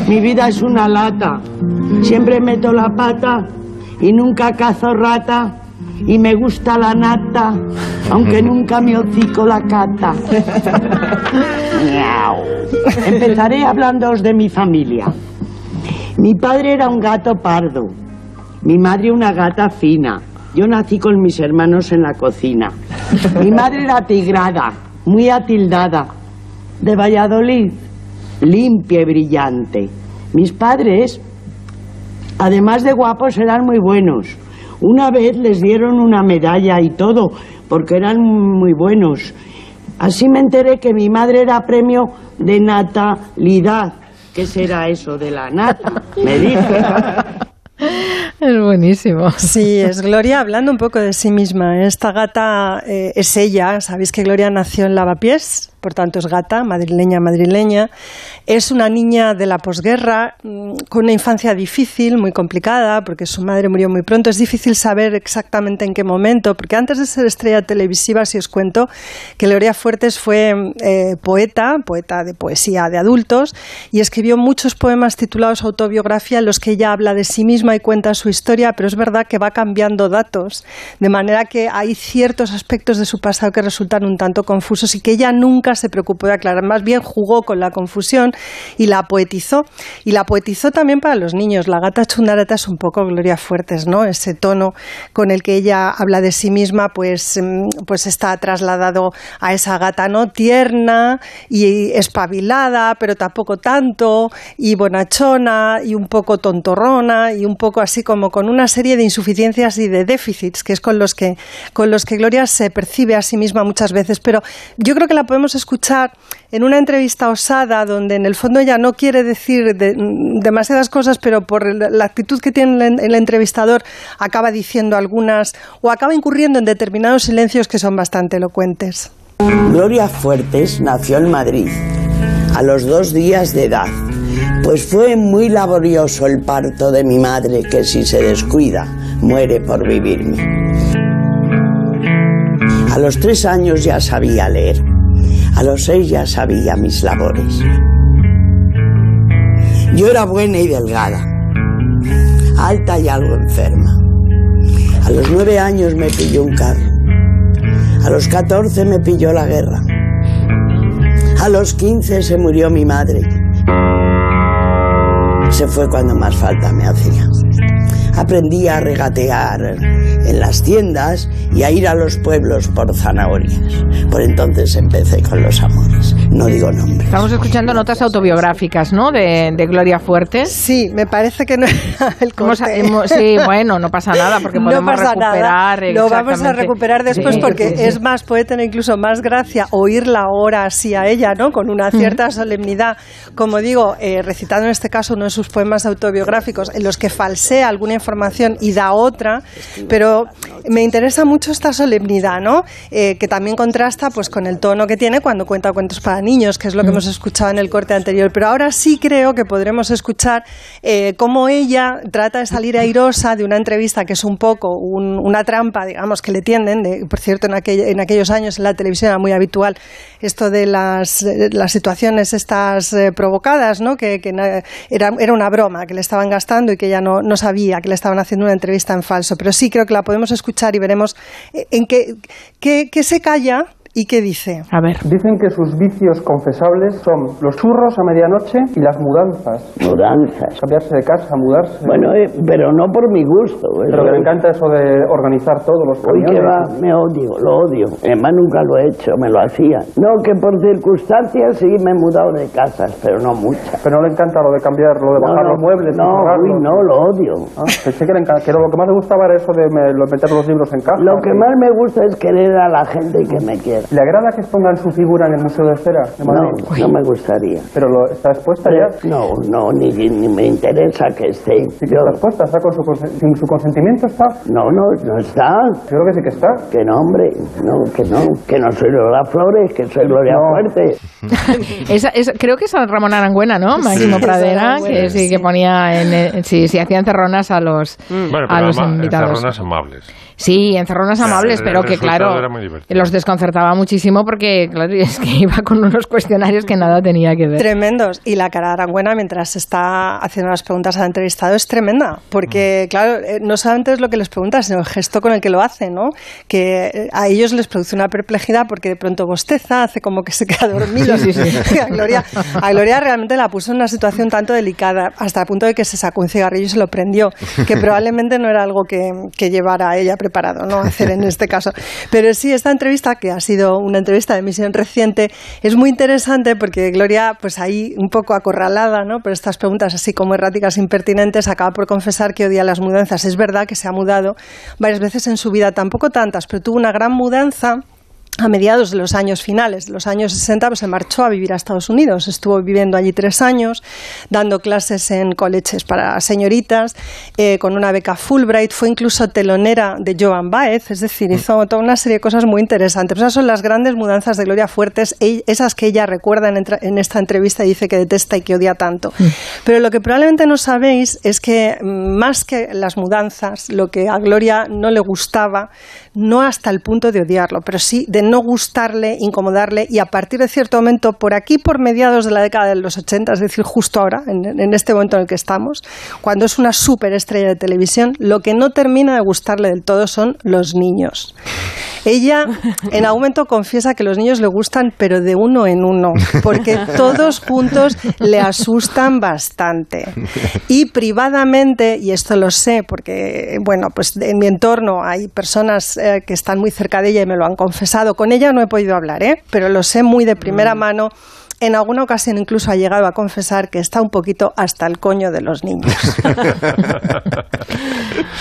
Mi vida es una lata. Siempre meto la pata y nunca cazo rata. Y me gusta la nata, aunque nunca me hocico la cata. Empezaré hablándoos de mi familia. Mi padre era un gato pardo, mi madre una gata fina. Yo nací con mis hermanos en la cocina. Mi madre era tigrada, muy atildada, de Valladolid, limpia y brillante. Mis padres, además de guapos, eran muy buenos. Una vez les dieron una medalla y todo, porque eran muy buenos. Así me enteré que mi madre era premio de natalidad. ¿Qué será eso de la nata? Me dije. Es buenísimo. Sí, es Gloria hablando un poco de sí misma. Esta gata eh, es ella. Sabéis que Gloria nació en Lavapiés, por tanto es gata, madrileña, madrileña. Es una niña de la posguerra, mm, con una infancia difícil, muy complicada, porque su madre murió muy pronto. Es difícil saber exactamente en qué momento, porque antes de ser estrella televisiva, si os cuento que Gloria Fuertes fue eh, poeta, poeta de poesía de adultos, y escribió muchos poemas titulados Autobiografía, en los que ella habla de sí misma y cuenta su historia, pero es verdad que va cambiando datos, de manera que hay ciertos aspectos de su pasado que resultan un tanto confusos y que ella nunca se preocupó de aclarar, más bien jugó con la confusión y la poetizó. Y la poetizó también para los niños. La gata chundarata es un poco Gloria Fuertes, ¿no? Ese tono con el que ella habla de sí misma, pues, mm, pues está trasladado a esa gata, ¿no? Tierna y espabilada, pero tampoco tanto, y bonachona, y un poco tontorrona, y un poco así como con una serie de insuficiencias y de déficits, que es con los que, con los que Gloria se percibe a sí misma muchas veces. Pero yo creo que la podemos escuchar en una entrevista osada donde en el fondo ella no quiere decir de- demasiadas cosas, pero por la actitud que tiene el entrevistador acaba diciendo algunas o acaba incurriendo en determinados silencios que son bastante elocuentes. Gloria Fuertes nació en Madrid a los dos días de edad. Pues fue muy laborioso el parto de mi madre, que si se descuida, muere por vivirme. A los tres años ya sabía leer. A los seis ya sabía mis labores. Yo era buena y delgada, alta y algo enferma. A los nueve años me pilló un carro. A los 14 me pilló la guerra. A los 15 se murió mi madre. Se fue cuando más falta me hacía. Aprendí a regatear en las tiendas y a ir a los pueblos por zanahorias. Por entonces empecé con los amores. No digo nombres. Estamos escuchando notas autobiográficas, ¿no? De, de Gloria Fuertes. Sí, me parece que no era el corte. hemos- sí, bueno, no pasa nada porque podemos no pasa recuperar. nada. Lo vamos a recuperar después Sí, porque sí, sí. es más, puede tener incluso más gracia oírla ahora así a ella, ¿no? Con una cierta solemnidad, como digo, eh, recitando en este caso uno de sus poemas autobiográficos en los que falsea alguna información y da otra, pero me interesa mucho esta solemnidad, ¿no? Eh, que también contrasta pues con el tono que tiene cuando cuenta cuentos para niños, que es lo que hemos escuchado en el corte anterior. Pero ahora sí creo que podremos escuchar eh, cómo ella trata de salir airosa de una entrevista que es un poco un- una trampa, digamos, que le tienden. De- por cierto, en, aquell- en aquellos años en la televisión era muy habitual esto de las, eh, las situaciones estas eh, provocadas, ¿no? Que, que era, era una broma que le estaban gastando y que ella no, no sabía que le estaban haciendo una entrevista en falso. Pero sí creo que la podemos escuchar y veremos eh, en qué, qué, qué se calla y qué dice. A ver. Dicen que sus vicios confesables son los churros a medianoche y las mudanzas. Mudanzas. Cambiarse de casa, mudarse. Bueno, eh, pero no por mi gusto. Pero eso que le encanta eso de organizar todos los Uy, que va, camiones. me odio, lo odio. Además nunca lo he hecho, me lo hacía. No, que por circunstancias sí me he mudado de casas, pero no muchas. Pero no le encanta lo de cambiar, lo de No, bajar no, los muebles. no, uy, no, lo odio. Ah, pensé que, le enca- que lo que más le gustaba era eso de meter los libros en caja. Lo que más me gusta es querer a la gente que me ¿Le agrada que pongan su figura en el Museo de Cera de No, no me gustaría. ¿Pero lo, está expuesta ya? No, no, ni, ni me interesa que esté. Sí que está expuesta, está con su, sin su consentimiento está. No, no, no está. Creo que sí que está. Que no, hombre, no, que no, que no soy Lola Flores, que soy Gloria Fuerte. Esa- esa- creo que es Ramón Arangüena, ¿no? Máximo Sí. Pradera, que sí, que ponía en, eh, sí, sí, hacía encerronas a los, Bueno, a pero los ama- invitados. encerronas amables. Sí, encerronas amables, el pero que claro, los desconcertaba muchísimo porque claro, es que iba con unos cuestionarios que nada tenía que ver. Tremendos. Y la cara de Arangüena mientras está haciendo las preguntas al entrevistado es tremenda. Porque, Mm. claro, eh, no solamente es lo que les pregunta, sino el gesto con el que lo hace, ¿no? Que eh, a ellos les produce una perplejidad porque de pronto bosteza, hace como que se queda dormido. Sí, sí, sí. a, Gloria, a Gloria realmente la puso en una situación tanto delicada, hasta el punto de que se sacó un cigarrillo y se lo prendió, que probablemente no era algo que, que llevara a ella preparado, ¿no? Hacer en este caso. Pero sí, esta entrevista, que ha sido una entrevista de emisión reciente, es muy interesante porque Gloria, pues ahí un poco acorralada, ¿no? Por estas preguntas así como erráticas, impertinentes, acaba por confesar que odia las mudanzas. Es verdad que se ha mudado varias veces en su vida, tampoco tantas, pero tuvo una gran mudanza a mediados de los años finales, de los años 60, pues se marchó a vivir a Estados Unidos. Estuvo viviendo allí tres años, dando clases en coleges para señoritas, eh, con una beca Fulbright. Fue incluso telonera de Joan Baez, es decir, hizo toda una serie de cosas muy interesantes. Esas son las grandes mudanzas de Gloria Fuertes, esas que ella recuerda en, en esta entrevista y dice que detesta y que odia tanto. Pero lo que probablemente no sabéis es que mm, más que las mudanzas, lo que a Gloria no le gustaba, no hasta el punto de odiarlo, pero sí de no gustarle, incomodarle y a partir de cierto momento, por aquí, por mediados de la década de los 80, es decir, justo ahora, en, este momento en el que estamos, cuando es una superestrella de televisión, lo que no termina de gustarle del todo son los niños. Ella en algún momento confiesa que los niños le gustan, pero de uno en uno, porque todos juntos le asustan bastante. Y privadamente, y esto lo sé porque, bueno, pues en mi entorno hay personas eh, que están muy cerca de ella y me lo han confesado. Con ella no he podido hablar, ¿eh? pero lo sé muy de primera mano. En alguna ocasión incluso ha llegado a confesar que está un poquito hasta el coño de los niños.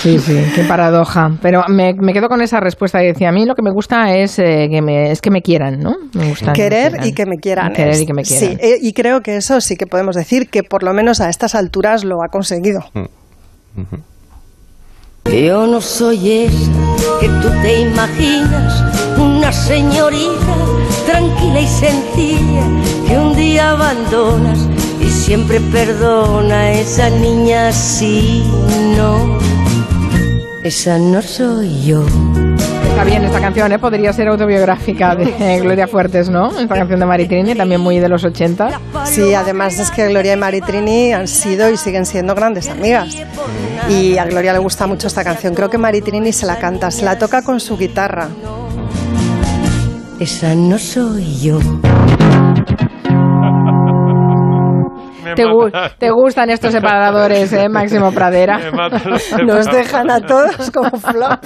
Sí, sí, qué paradoja. Pero me, me quedo con esa respuesta que decía, a mí lo que me gusta es, eh, que, me, es que me quieran, ¿no? Me gusta que me Querer quieran. y que me quieran. Querer es- y que me quieran. Sí, eh, y creo que eso sí que podemos decir que por lo menos a estas alturas lo ha conseguido. Yo no soy esa que tú te imaginas, una señorita tranquila y sencilla que un día abandonas y siempre perdona. Esa niña sí, no, esa no soy yo. Está bien esta canción, ¿eh? Podría ser autobiográfica de Gloria Fuertes, ¿no? Esta canción de Maritrini, también muy de los 80. Sí, además es que Gloria y Maritrini han sido y siguen siendo grandes amigas. Y a Gloria le gusta mucho esta canción. Creo que Maritrini se la canta, se la toca con su guitarra. Esa no soy yo. Te, gu- te gustan estos separadores, ¿eh? Máximo Pradera. Los Nos dejan a todos como flop.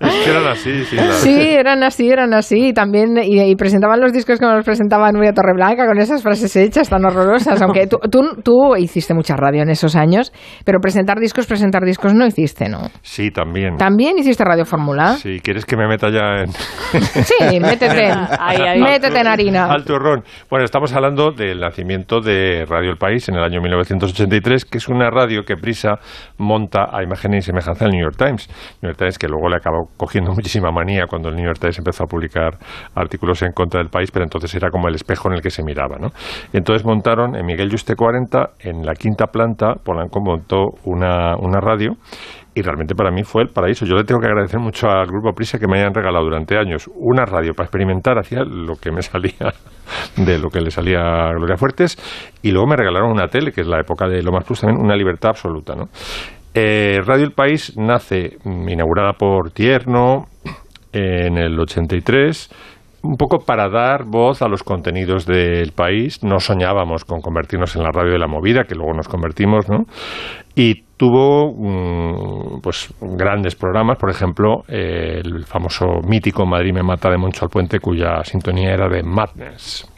Es que eran así, sí. Sí, eran así, eran así. Y también y, y presentaban los discos como los presentaba Nuria Torreblanca con esas frases hechas tan horrorosas. Aunque tú, tú, tú hiciste mucha radio en esos años, pero presentar discos, presentar discos no hiciste, ¿no? Sí, también. También hiciste Radio Fórmula. Si quieres que me meta ya en... Sí, métete, Ahí, ahí. métete en harina. Al turrón. Bueno, estamos hablando del nacimiento de Radio El País en el año 1983, que es una radio que Prisa monta a imagen y semejanza del New York Times. New York Times que luego le acabó cogiendo muchísima manía cuando el New York Times empezó a publicar artículos en contra del país, pero entonces era como el espejo en el que se miraba. ¿no? Entonces montaron en Miguel Yuste 40, en la quinta planta, Polanco montó una, una radio y realmente para mí fue el paraíso. Yo le tengo que agradecer mucho al Grupo Prisa que me hayan regalado durante años una radio para experimentar, hacía lo que me salía de lo que le salía a Gloria Fuertes, y luego me regalaron una tele, que es la época de Lo Más Plus, también una libertad absoluta. ¿no? Eh, radio El País nace mm, inaugurada por Tierno en el 83 un poco para dar voz a los contenidos del país. No soñábamos con convertirnos en la radio de la movida, que luego nos convertimos, ¿no? Y tuvo mm, pues grandes programas, por ejemplo, el famoso mítico Madrid me mata de Moncho al Puente, cuya sintonía era de Madness.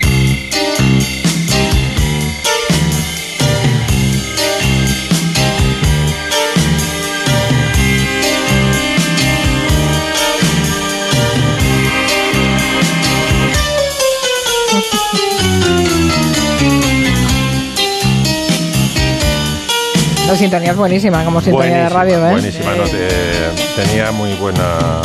La sintonía es buenísima, como sintonía de radio, ¿eh? Buenísima, no, te- tenía muy buena...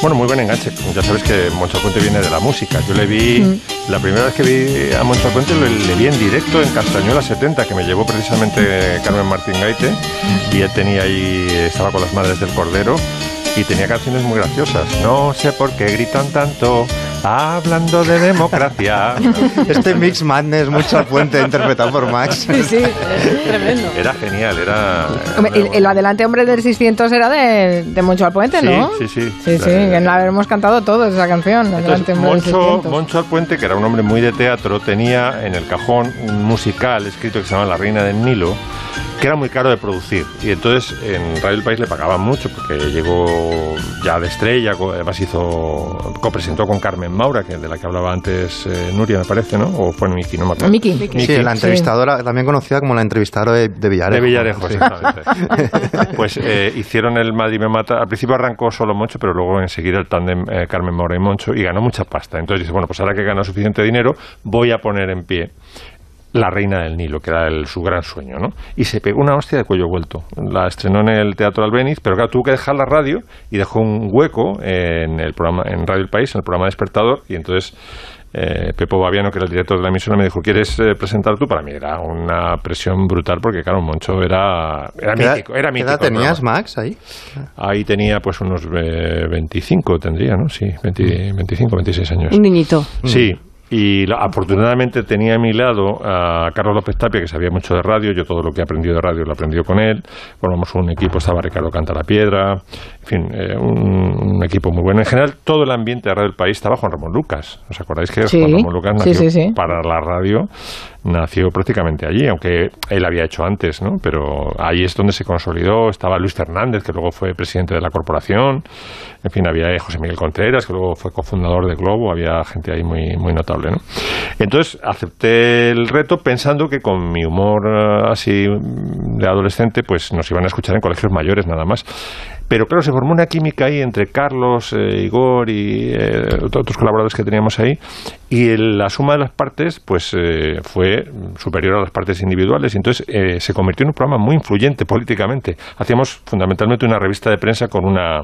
Bueno, muy buen enganche. Ya sabes que Moncho Puente viene de la música. Yo le vi, Mm. la primera vez que vi a Moncho Puente, le, le vi en directo en Castañuela 70, que me llevó precisamente Carmen Martín Gaite. Y él tenía ahí, estaba con las madres del Cordero y tenía canciones muy graciosas. No sé por qué gritan tanto, hablando de democracia. Este Mix Madness, mucho al puente, interpretado por Max. Sí, sí, tremendo. Era genial, era... Hombre, El, el adelante hombre del 600 era de, de Moncho al Puente, ¿no? Sí, sí, sí. Sí, sí, la hemos cantado todos esa canción. Adelante Entonces, hombre del Moncho, 600. Moncho Alpuente, que era un hombre muy de teatro, tenía en el cajón un musical escrito que se llama La Reina del Nilo, que era muy caro de producir. Y entonces en Radio El País le pagaban mucho, porque llegó ya de estrella, co- además hizo, copresentó con Carmen Maura, que de la que hablaba antes eh, Nuria, me parece, ¿no? O fue Miki, no me acuerdo. Miki. Sí, la entrevistadora, también conocida como la entrevistadora de, de Villarejo. De Villarejo, Sí. exactamente. Pues eh, hicieron el Madrid me mata. Al principio arrancó solo Moncho, pero luego enseguida el tándem eh, Carmen Mora y Moncho y ganó mucha pasta. Entonces dice, bueno, pues ahora que gana suficiente dinero, voy a poner en pie la Reina del Nilo, que era el- su gran sueño, ¿no? Y se pegó una hostia de cuello vuelto. La estrenó en el Teatro Albéniz, pero claro, tuvo que dejar la radio y dejó un hueco en el programa, en Radio El País, en el programa Despertador, y entonces eh, Pepo Baviano, que era el director de la emisora, me dijo, ¿quieres eh, presentar tú? Para mí era una presión brutal, porque claro, Moncho era, era ¿Qué edad- mítico. Era qué mítico edad tenías. Max, ahí? Ahí tenía pues unos eh, 25, tendría, ¿no? Sí, 20 25, 26 años. Un niñito. Sí. Y la- afortunadamente tenía a mi lado a Carlos López Tapia, que sabía mucho de radio. Yo todo lo que he aprendido de radio lo he aprendido con él. Formamos un equipo, estaba Ricardo Canta la Piedra. En fin, eh, un, un equipo muy bueno. En general, todo el ambiente de radio del país estaba Juan Ramón Lucas. ¿Os acordáis que Sí. Juan Ramón Lucas nació sí, sí. para la radio? Nació prácticamente allí, aunque él había hecho antes, ¿no? Pero ahí es donde se consolidó. Estaba Luis Fernández, que luego fue presidente de la corporación. En fin, había José Miguel Contreras, que luego fue cofundador de Globo. Había gente ahí muy, muy notable, ¿no? Entonces acepté el reto pensando que con mi humor eh, así de adolescente, pues nos iban a escuchar en colegios mayores nada más. Pero claro, se formó una química ahí entre Carlos, eh, Igor y eh, otros colaboradores que teníamos ahí, y el- la suma de las partes pues eh, fue superior a las partes individuales, y entonces eh, se convirtió en un programa muy influyente políticamente. Hacíamos fundamentalmente una revista de prensa con una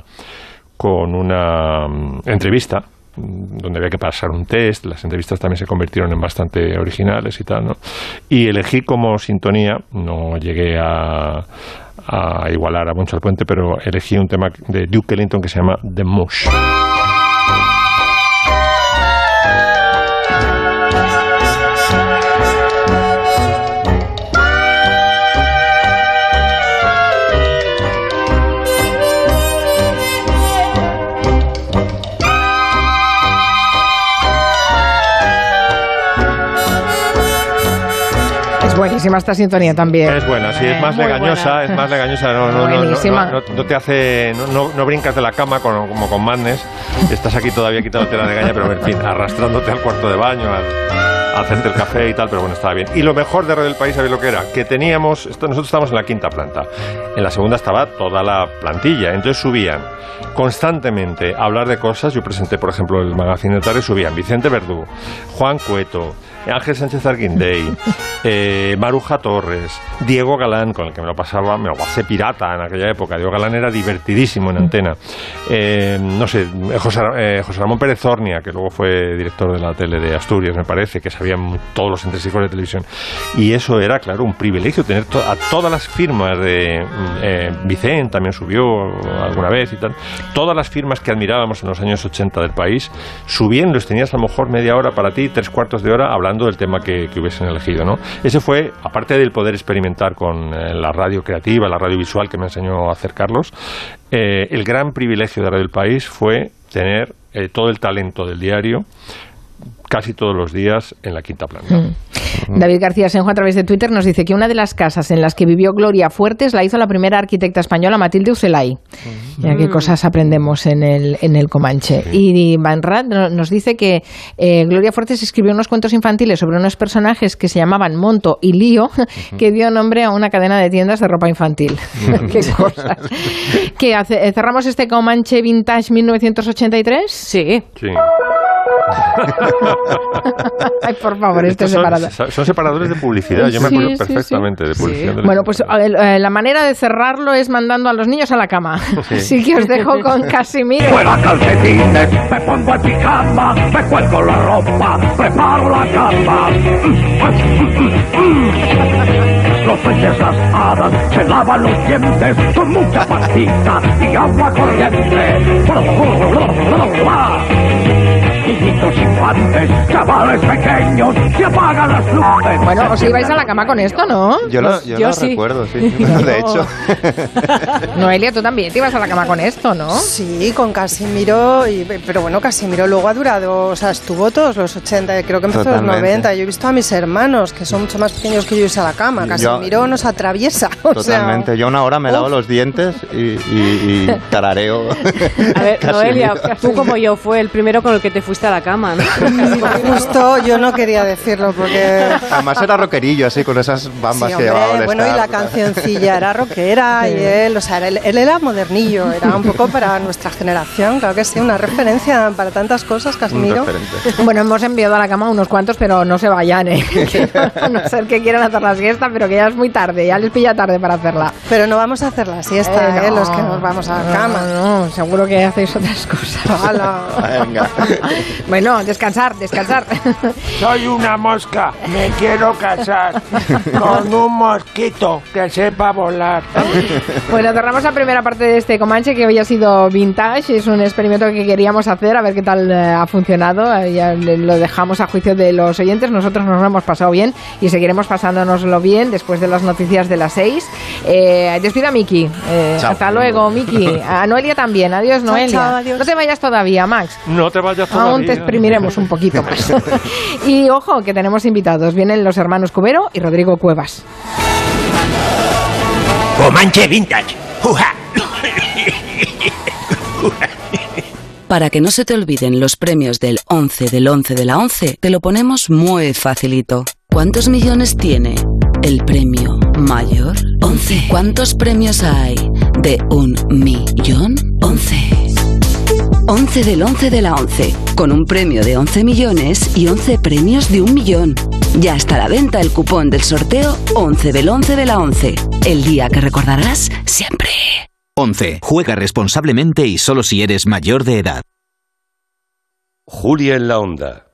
con una mm, entrevista donde había que pasar un test, las entrevistas también se convirtieron en bastante originales y tal, ¿no? Y elegí como sintonía, no llegué a, a igualar a Moncho al Puente, pero elegí un tema de Duke Ellington que se llama The Mush. Buenísima esta sintonía también. Es buena, sí, es más Muy legañosa, buena. es más legañosa, no, no, no, no, Buenísima. no, no te hace, no, no, no brincas de la cama con- como con Madness, estás aquí todavía quitándote la legaña, pero en fin, arrastrándote al cuarto de baño, al, a hacerte el café y tal, pero bueno, estaba bien. Y lo mejor de Radio del País, ¿sabéis lo que era? Que teníamos, esto- nosotros estábamos en la quinta planta, en la segunda estaba toda la plantilla, entonces subían constantemente a hablar de cosas, yo presenté, por ejemplo, el magazine de tarde, subían Vicente Verdú, Juan Cueto, Ángel Sánchez Arguindey, eh, Maruja Torres, Diego Galán, con el que me lo pasaba, me lo pasé pirata en aquella época. Diego Galán era divertidísimo en antena. Eh, no sé, José, eh, José Ramón Pérez Zornia, que luego fue director de la tele de Asturias, me parece, que sabían todos los entresijos de televisión. Y eso era, claro, un privilegio tener a todas las firmas de mm, Vicente, también subió alguna vez y tal. Todas las firmas que admirábamos en los años 80 del país, subiendo, tenías a lo mejor media hora para ti, tres cuartos de hora, hablando del tema que, que hubiesen elegido. ¿no? Ese fue, aparte del poder experimentar con eh, la radio creativa, la radio visual que me enseñó a hacer Carlos, eh, el gran privilegio de Radio El País fue tener eh, todo el talento del diario casi todos los días en la quinta planta. David García Senjo a través de Twitter nos dice que una de las casas en las que vivió Gloria Fuertes la hizo la primera arquitecta española Matilde Ucelay. Mira qué cosas aprendemos en el, en el Comanche. Y Van Rad no- nos dice que eh, Gloria Fuertes escribió unos cuentos infantiles sobre unos personajes que se llamaban Monto y Lío, que dio nombre a una cadena de tiendas de ropa infantil. qué cosas. ¿Qué hace? eh, ¿Cerramos este Comanche Vintage 1983? Sí. Sí. Ay, por favor, este Estos son, separado. son separadores de publicidad, yo me Sí, acuerdo sí, sí. perfectamente de publicidad. Bueno, pues el- eh, la manera de cerrarlo es mandando a los niños a la cama. Sí. Así que os dejo con Casimiro. Fuera calcetines, me pongo el pijama, me cuelgo la ropa, preparo la cama. Los peces las hadas se lavan los dientes con mucha pastita y agua corriente. Niñitos infantes, chavales pequeños, se apagan las luces. Bueno, os ibais a la cama con esto, ¿no? Yo lo, yo lo recuerdo, sí. De hecho. Noelia, tú también te ibas a la cama con esto, ¿no? Sí, con Casimiro, y, pero bueno, Casimiro luego ha durado, o sea, estuvo todos los 80, creo que empezó en los Totalmente. 90. Yo he visto a mis hermanos, que son mucho más pequeños que yo, irse a la cama. Yo- Casimiro nos atraviesa. o sea, Totalmente. Yo una hora me lavo los dientes y, y, y tarareo. A ver, Noelia, tú como yo fue el primero con el que te fuiste a la cama, ¿no? Justo yo no quería decirlo porque... Además era rockerillo, así, con esas bambas Sí, que llevaba hombre, All bueno, y la cancioncilla era rockera y él, o sea, él, él era modernillo, era un poco para nuestra generación, claro que sí, una referencia para tantas cosas, Casimiro. Bueno, hemos enviado a la cama unos cuantos, pero no se vayan, ¿eh? A no ser que quieran hacer la siesta, pero que ya es muy tarde, ya les pilla tarde para hacerla. Pero no vamos a hacer la siesta, Eh, ¿eh? no. los que nos vamos a la cama. No, no, seguro que hacéis otras cosas. Venga. Bueno, descansar, descansar. Soy una mosca, me quiero casar con un mosquito que sepa volar. Bueno, cerramos la primera parte de este Comanche que hoy ha sido vintage. Es un experimento que queríamos hacer, a ver qué tal eh, ha funcionado. Eh, ya lo dejamos a juicio de los oyentes. Nosotros nos lo hemos pasado bien y seguiremos pasándonoslo bien después de las noticias de las seis. Eh, despido a Miki. Eh, hasta luego, Miki. A Noelia también. Adiós, Chao, Noelia. chao, adiós. No te vayas todavía, Max. No te vayas todavía. Aún te exprimiremos un poquito más. y ojo, que tenemos invitados. Vienen los hermanos Cubero y Rodrigo Cuevas. Comanche Vintage. ¡Uja! Para que no se te olviden los premios del 11 del 11 de la 11, te lo ponemos muy facilito. ¿Cuántos millones tiene el premio mayor? 11. ¿Cuántos premios hay de un millón? 11. 11 del 11 de la 11, con un premio de 11 millones y 11 premios de un millón. Ya está a la venta el cupón del sorteo 11 del 11 de la 11, el día que recordarás siempre. 11. Juega responsablemente y solo si eres mayor de edad. Julia en la onda.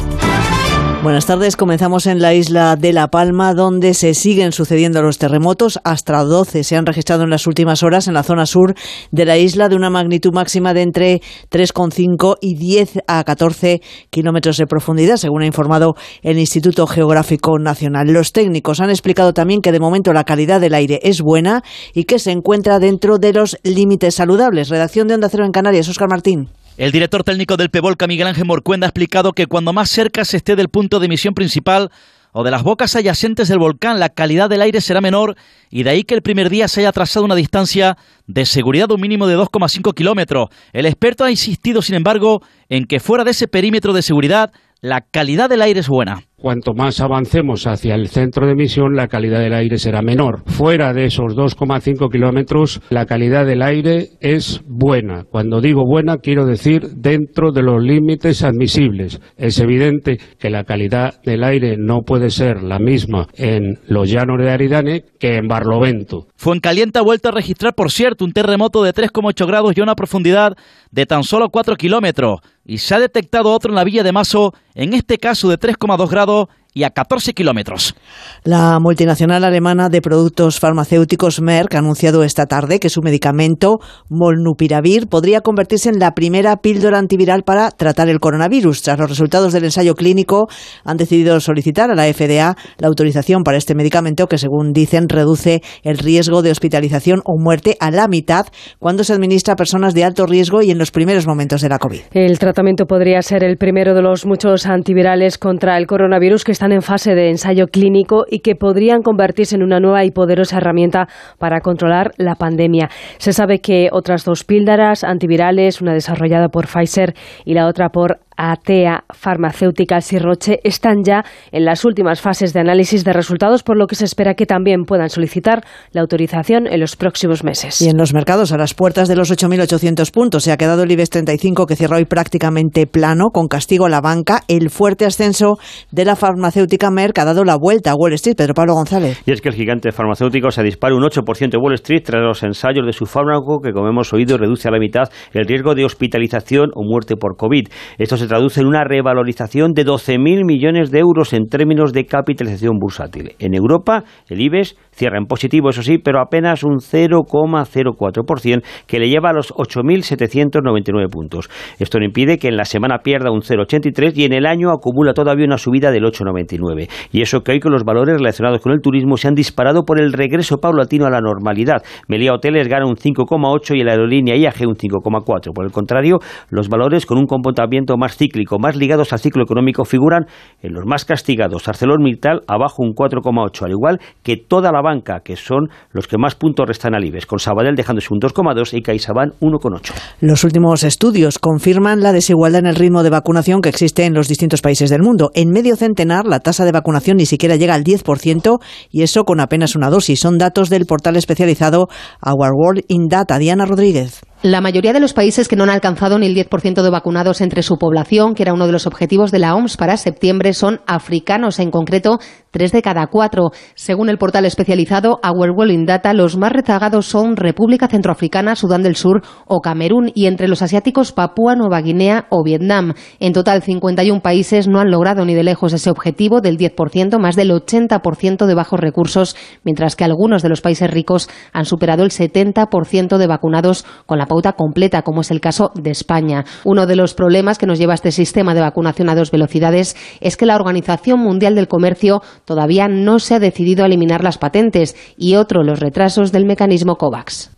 Buenas tardes, comenzamos en la isla de La Palma, donde se siguen sucediendo los terremotos. Hasta 12 se han registrado en las últimas horas en la zona sur de la isla, de una magnitud máxima de entre 3,5 y 10 a 14 kilómetros de profundidad, según ha informado el Instituto Geográfico Nacional. Los técnicos han explicado también que de momento la calidad del aire es buena y que se encuentra dentro de los límites saludables. Redacción de Onda Cero en Canarias, Óscar Martín. El director técnico del Pevolca, Miguel Ángel Morcuenda, ha explicado que cuando más cerca se esté del punto de emisión principal o de las bocas adyacentes del volcán, la calidad del aire será menor y de ahí que el primer día se haya trazado una distancia de seguridad de un mínimo de 2,5 kilómetros. El experto ha insistido, sin embargo, en que fuera de ese perímetro de seguridad, la calidad del aire es buena. Cuanto más avancemos hacia el centro de emisión, la calidad del aire será menor. Fuera de esos 2,5 kilómetros, la calidad del aire es buena. Cuando digo buena, quiero decir dentro de los límites admisibles. Es evidente que la calidad del aire no puede ser la misma en los llanos de Aridane que en Barlovento. Fuencaliente ha vuelto a registrar, por cierto, un terremoto de 3,8 grados y una profundidad de tan solo 4 kilómetros. Y se ha detectado otro en la Villa de Mazo, en este caso de 3,2 grados pasado y a 14 kilómetros. La multinacional alemana de productos farmacéuticos Merck ha anunciado esta tarde que su medicamento Molnupiravir podría convertirse en la primera píldora antiviral para tratar el coronavirus. Tras los resultados del ensayo clínico, han decidido solicitar a la FDA la autorización para este medicamento que, según dicen, reduce el riesgo de hospitalización o muerte a la mitad cuando se administra a personas de alto riesgo y en los primeros momentos de la COVID. El tratamiento podría ser el primero de los muchos antivirales contra el coronavirus que están en fase de ensayo clínico y que podrían convertirse en una nueva y poderosa herramienta para controlar la pandemia. Se sabe que otras dos píldoras antivirales, una desarrollada por Pfizer y la otra por Atea Farmacéuticas y Roche están ya en las últimas fases de análisis de resultados, por lo que se espera que también puedan solicitar la autorización en los próximos meses. Y en los mercados, a las puertas de los 8.800 puntos, se ha quedado el IBEX 35, que cierra hoy prácticamente plano, con castigo a la banca. El fuerte ascenso de la farmacéutica Merck ha dado la vuelta a Wall Street. Pedro Pablo González. Y es que el gigante farmacéutico se dispara un 8% de Wall Street tras los ensayos de su fármaco, que como hemos oído reduce a la mitad el riesgo de hospitalización o muerte por COVID. Esto se traduce en una revalorización de 12.000 millones de euros en términos de capitalización bursátil. En Europa, el IBEX cierra en positivo, eso sí, pero apenas un 0,04%, que le lleva a los 8.799 puntos. Esto no impide que en la semana pierda un 0,83 y en el año acumula todavía una subida del 8,99. Y eso que hoy con los valores relacionados con el turismo se han disparado por el regreso paulatino a la normalidad. Melia Hoteles gana un 5,8 y la aerolínea IAG un 5,4. Por el contrario, los valores con un comportamiento más cíclico, más ligados al ciclo económico, figuran en los más castigados. ArcelorMittal abajo un 4,8, al igual que toda la banca, que son los que más puntos restan al IBEX, con Sabadell dejándose un 2,2 y CaixaBank 1,8. Los últimos estudios confirman la desigualdad en el ritmo de vacunación que existe en los distintos países del mundo. En medio centenar, la tasa de vacunación ni siquiera llega al 10% y eso con apenas una dosis. Son datos del portal especializado Our World in Data. Diana Rodríguez. La mayoría de los países que no han alcanzado ni el 10% de vacunados entre su población, que era uno de los objetivos de la OMS para septiembre, son africanos, en concreto tres de cada cuatro. Según el portal especializado Our World Data, los más rezagados son República Centroafricana, Sudán del Sur o Camerún y entre los asiáticos Papúa Nueva Guinea o Vietnam. En total, 51 países no han logrado ni de lejos ese objetivo del 10%, más del 80% de bajos recursos, mientras que algunos de los países ricos han superado el 70% de vacunados con la pauta completa, como es el caso de España. Uno de los problemas que nos lleva este sistema de vacunación a dos velocidades es que la Organización Mundial del Comercio todavía no se ha decidido eliminar las patentes y otro los retrasos del mecanismo COVAX.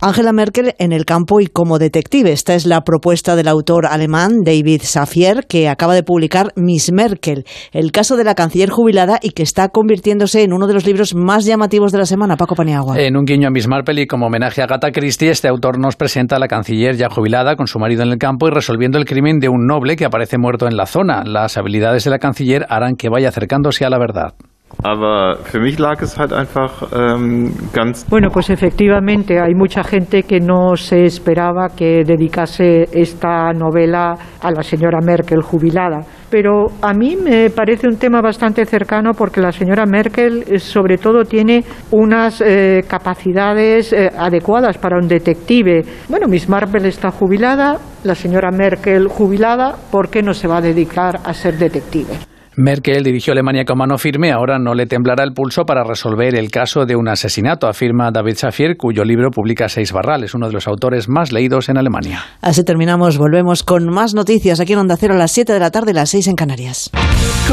Angela Merkel en el campo y como detective. Esta es la propuesta del autor alemán David Safier, que acaba de publicar Miss Merkel, el caso de la canciller jubilada y que está convirtiéndose en uno de los libros más llamativos de la semana. Paco Paniagua. En un guiño a Miss Marple y como homenaje a Agatha Christie, este autor nos presenta a la canciller ya jubilada con su marido en el campo y resolviendo el crimen de un noble que aparece muerto en la zona. Las habilidades de la canciller harán que vaya acercándose a la verdad. Bueno, pues efectivamente hay mucha gente que no se esperaba que dedicase esta novela a la señora Merkel jubilada. Pero a mí me parece un tema bastante cercano porque la señora Merkel eh, sobre todo tiene unas eh, capacidades eh, adecuadas para un detective. Bueno, Miss Marple está jubilada, la señora Merkel jubilada, ¿por qué no se va a dedicar a ser detective? Merkel dirigió Alemania con mano firme, ahora no le temblará el pulso para resolver el caso de un asesinato, afirma David Safier, cuyo libro publica Seis Barrales, uno de los autores más leídos en Alemania. Así terminamos, volvemos con más noticias aquí en Onda Cero a las 7 de la tarde, las 6 en Canarias.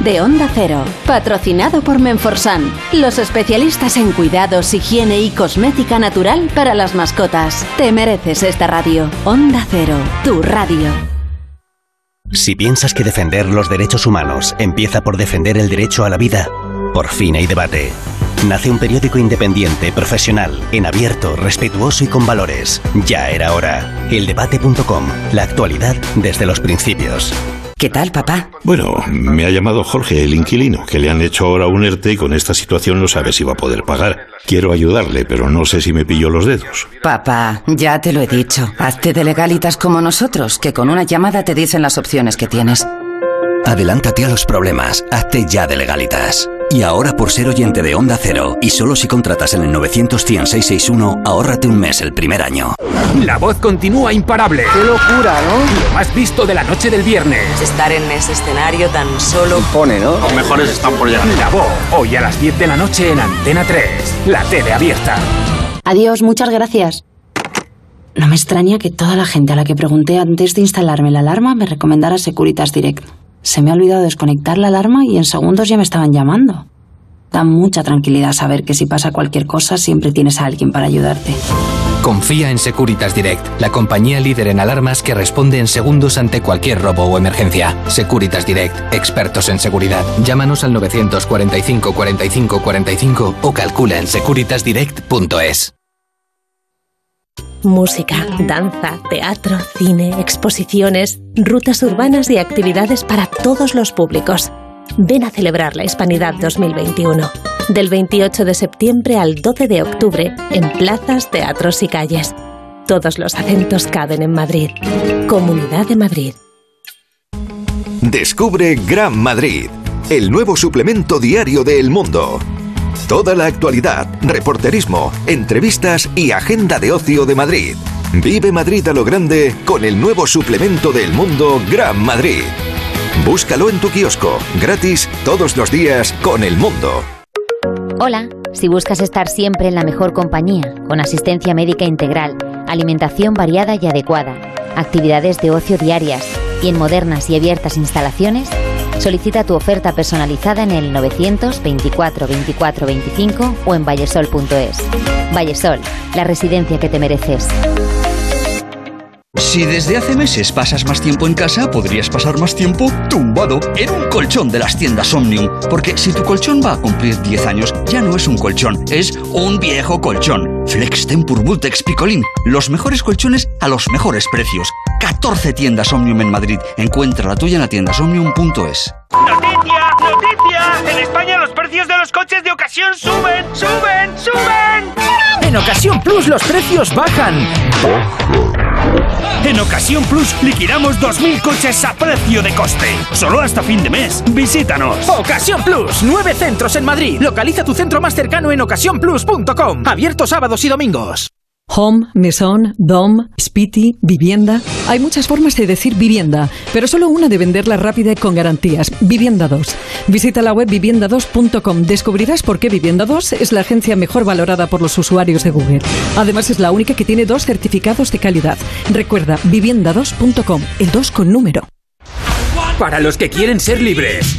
de Onda Cero. Patrocinado por Menforsan, los especialistas en cuidados, higiene y cosmética natural para las mascotas. Te mereces esta radio. Onda Cero, tu radio. Si piensas que defender los derechos humanos empieza por defender el derecho a la vida, por fin hay debate. Nace un periódico independiente, profesional, en abierto, respetuoso y con valores. Ya era hora. Eldebate.com, la actualidad desde los principios. ¿Qué tal, papá? Bueno, me ha llamado Jorge, el inquilino, que le han hecho ahora un ERTE y con esta situación no sabe si va a poder pagar. Quiero ayudarle, pero no sé si me pillo los dedos. Papá, ya te lo he dicho. Hazte de legalitas como nosotros, que con una llamada te dicen las opciones que tienes. Adelántate a los problemas, hazte ya de legalitas. Y ahora por ser oyente de Onda Cero, y solo si contratas en el 900-100-661, ahórrate un mes el primer año. La voz continúa imparable. ¡Qué locura, ¿no? Lo más visto de la noche del viernes. Estar en ese escenario tan solo. Pone, ¿no? Los mejores están por llegar. La voz, hoy a las 10 de la noche en Antena 3. La tele abierta. Adiós, muchas gracias. No me extraña que toda la gente a la que pregunté antes de instalarme la alarma me recomendara Securitas Direct. Se me ha olvidado desconectar la alarma y en segundos ya me estaban llamando. Da mucha tranquilidad saber que si pasa cualquier cosa siempre tienes a alguien para ayudarte. Confía en Securitas Direct, la compañía líder en alarmas que responde en segundos ante cualquier robo o emergencia. Securitas Direct, expertos en seguridad. Llámanos al 945 45 45 o calcula en securitasdirect.es. Música, danza, teatro, cine, exposiciones, rutas urbanas y actividades para todos los públicos. Ven a celebrar la Hispanidad 2021. Del 28 de septiembre al 12 de octubre en plazas, teatros y calles. Todos los acentos caben en Madrid. Comunidad de Madrid. Descubre Gran Madrid, el nuevo suplemento diario de El Mundo. Toda la actualidad, reporterismo, entrevistas y agenda de ocio de Madrid. Vive Madrid a lo grande con el nuevo suplemento de El Mundo Gran Madrid. Búscalo en tu kiosco, gratis todos los días con El Mundo. Hola, si buscas estar siempre en la mejor compañía, con asistencia médica integral, alimentación variada y adecuada, actividades de ocio diarias y en modernas y abiertas instalaciones, solicita tu oferta personalizada en el 924 24 25 o en vallesol.es. Vallesol, la residencia que te mereces. Si desde hace meses pasas más tiempo en casa, podrías pasar más tiempo tumbado en un colchón de las tiendas Omnium. Porque si tu colchón va a cumplir 10 años, ya no es un colchón, es un viejo colchón. Flex Tempur Vultex Picolín. Los mejores colchones a los mejores precios. 14 tiendas Omnium en Madrid. Encuentra la tuya en la tienda omnium.es. ¡Noticia! ¡Noticia! En España los precios de los coches de ocasión suben, suben, suben. En Ocasión Plus los precios bajan. En Ocasión Plus liquidamos 2.000 coches a precio de coste. Solo hasta fin de mes. Visítanos. Ocasión Plus, nueve centros en Madrid. Localiza tu centro más cercano en ocasiónplus.com. Abierto sábados y domingos. Home, mesón, dom, spiti, vivienda. Hay muchas formas de decir vivienda, pero solo una de venderla rápida y con garantías. Vivienda 2. Visita la web vivienda2.com. Descubrirás por qué Vivienda 2 es la agencia mejor valorada por los usuarios de Google. Además es la única que tiene dos certificados de calidad. Recuerda vivienda2.com, el 2 con número. Para los que quieren ser libres.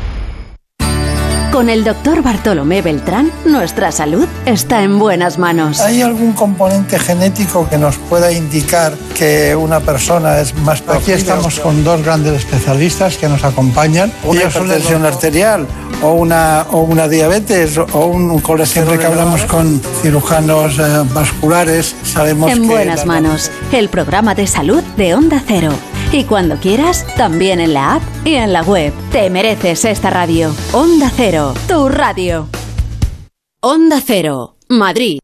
Con el doctor Bartolomé Beltrán, nuestra salud está en buenas manos. ¿Hay algún componente genético que nos pueda indicar que una persona es más Aquí estamos con dos grandes especialistas que nos acompañan. Una hipertensión arterial o una, o una diabetes o un colesterol. Siempre que hablamos con cirujanos eh, vasculares sabemos en que... buenas manos, el programa de salud de Onda Cero. Y cuando quieras, también en la app y en la web. Te mereces esta radio. Onda Cero, tu radio. Onda Cero, Madrid.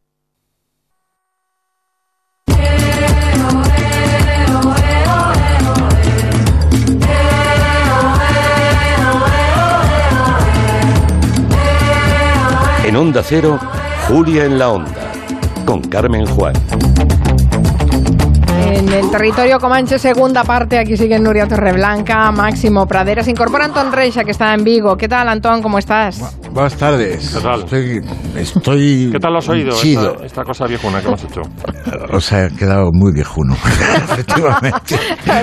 En Onda Cero, Julia en la Onda, con Carmen Juan. En el territorio Comanche, segunda parte, aquí sigue Nuria Torreblanca, Máximo Pradera. Se incorpora Antón Reixa, que está en Vigo. ¿Qué tal, Antón? ¿Cómo estás? Buenas tardes. ¿Qué tal? Estoy, estoy ¿Qué tal lo has oído? Esta, esta cosa viejuna que hemos hecho. O sea, he quedado muy viejuno. Efectivamente.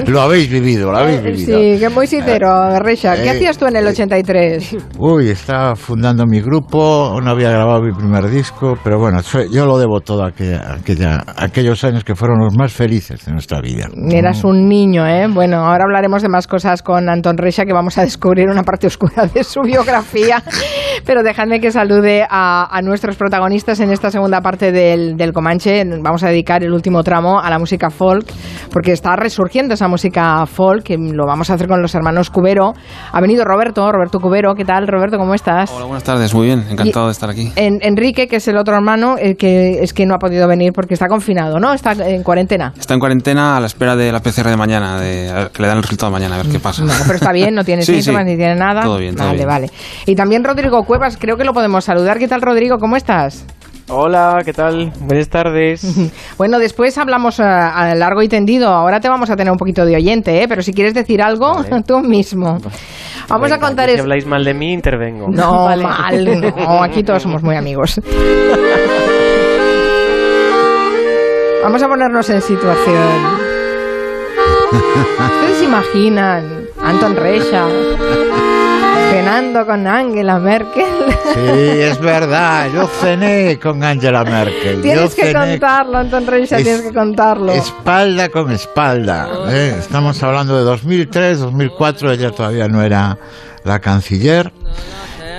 Lo habéis vivido, lo habéis vivido. Sí, que muy sincero, Reixa. ¿Qué Eh, hacías tú en el 83? Uy, estaba fundando mi grupo, no había grabado mi primer disco, pero bueno, yo lo debo todo a, aquella- a aquella- a aquellos años que fueron los más felices de nuestra vida. Eras un niño, ¿eh? Bueno, ahora hablaremos de más cosas con Antón Reixa, que vamos a descubrir una parte oscura de su biografía. Pero dejadme que salude a, a nuestros protagonistas en esta segunda parte del, del Comanche. Vamos a dedicar el último tramo a la música folk, porque está resurgiendo esa música folk, que lo vamos a hacer con los hermanos Cubero. Ha venido Roberto, Roberto Cubero. ¿Qué tal, Roberto? ¿Cómo estás? Hola, buenas tardes, muy bien, encantado Y- de estar aquí. En- Enrique, que es el otro hermano, el que es que no ha podido venir porque está confinado, ¿no? Está en cuarentena. Está en cuarentena a la espera de la PCR de mañana, de a ver, que le dan el resultado mañana, a ver qué pasa. No, pero está bien, no tiene Sí, síntomas sí. ni tiene nada. Todo bien, todo vale, bien. vale. Y también Rodrigo Cuevas, creo que lo podemos saludar. ¿Qué tal, Rodrigo? ¿Cómo estás? Hola, ¿qué tal? Buenas tardes. Bueno, después hablamos a, a largo y tendido. Ahora te vamos a tener un poquito de oyente, ¿eh? Pero si quieres decir algo, tú mismo. Vamos a contar que Si habláis mal de mí, intervengo. No, mal, no, aquí todos somos muy amigos. Vamos a ponernos en situación. ¿Ustedes se imaginan Anton Reixa cenando con Angela Merkel? Sí, es verdad, yo cené con Angela Merkel. Tienes yo que cené contarlo, Anton Reixa, Es- tienes que contarlo. espalda con espalda. ¿eh? Estamos hablando de 2003, 2004, ella todavía no era la canciller.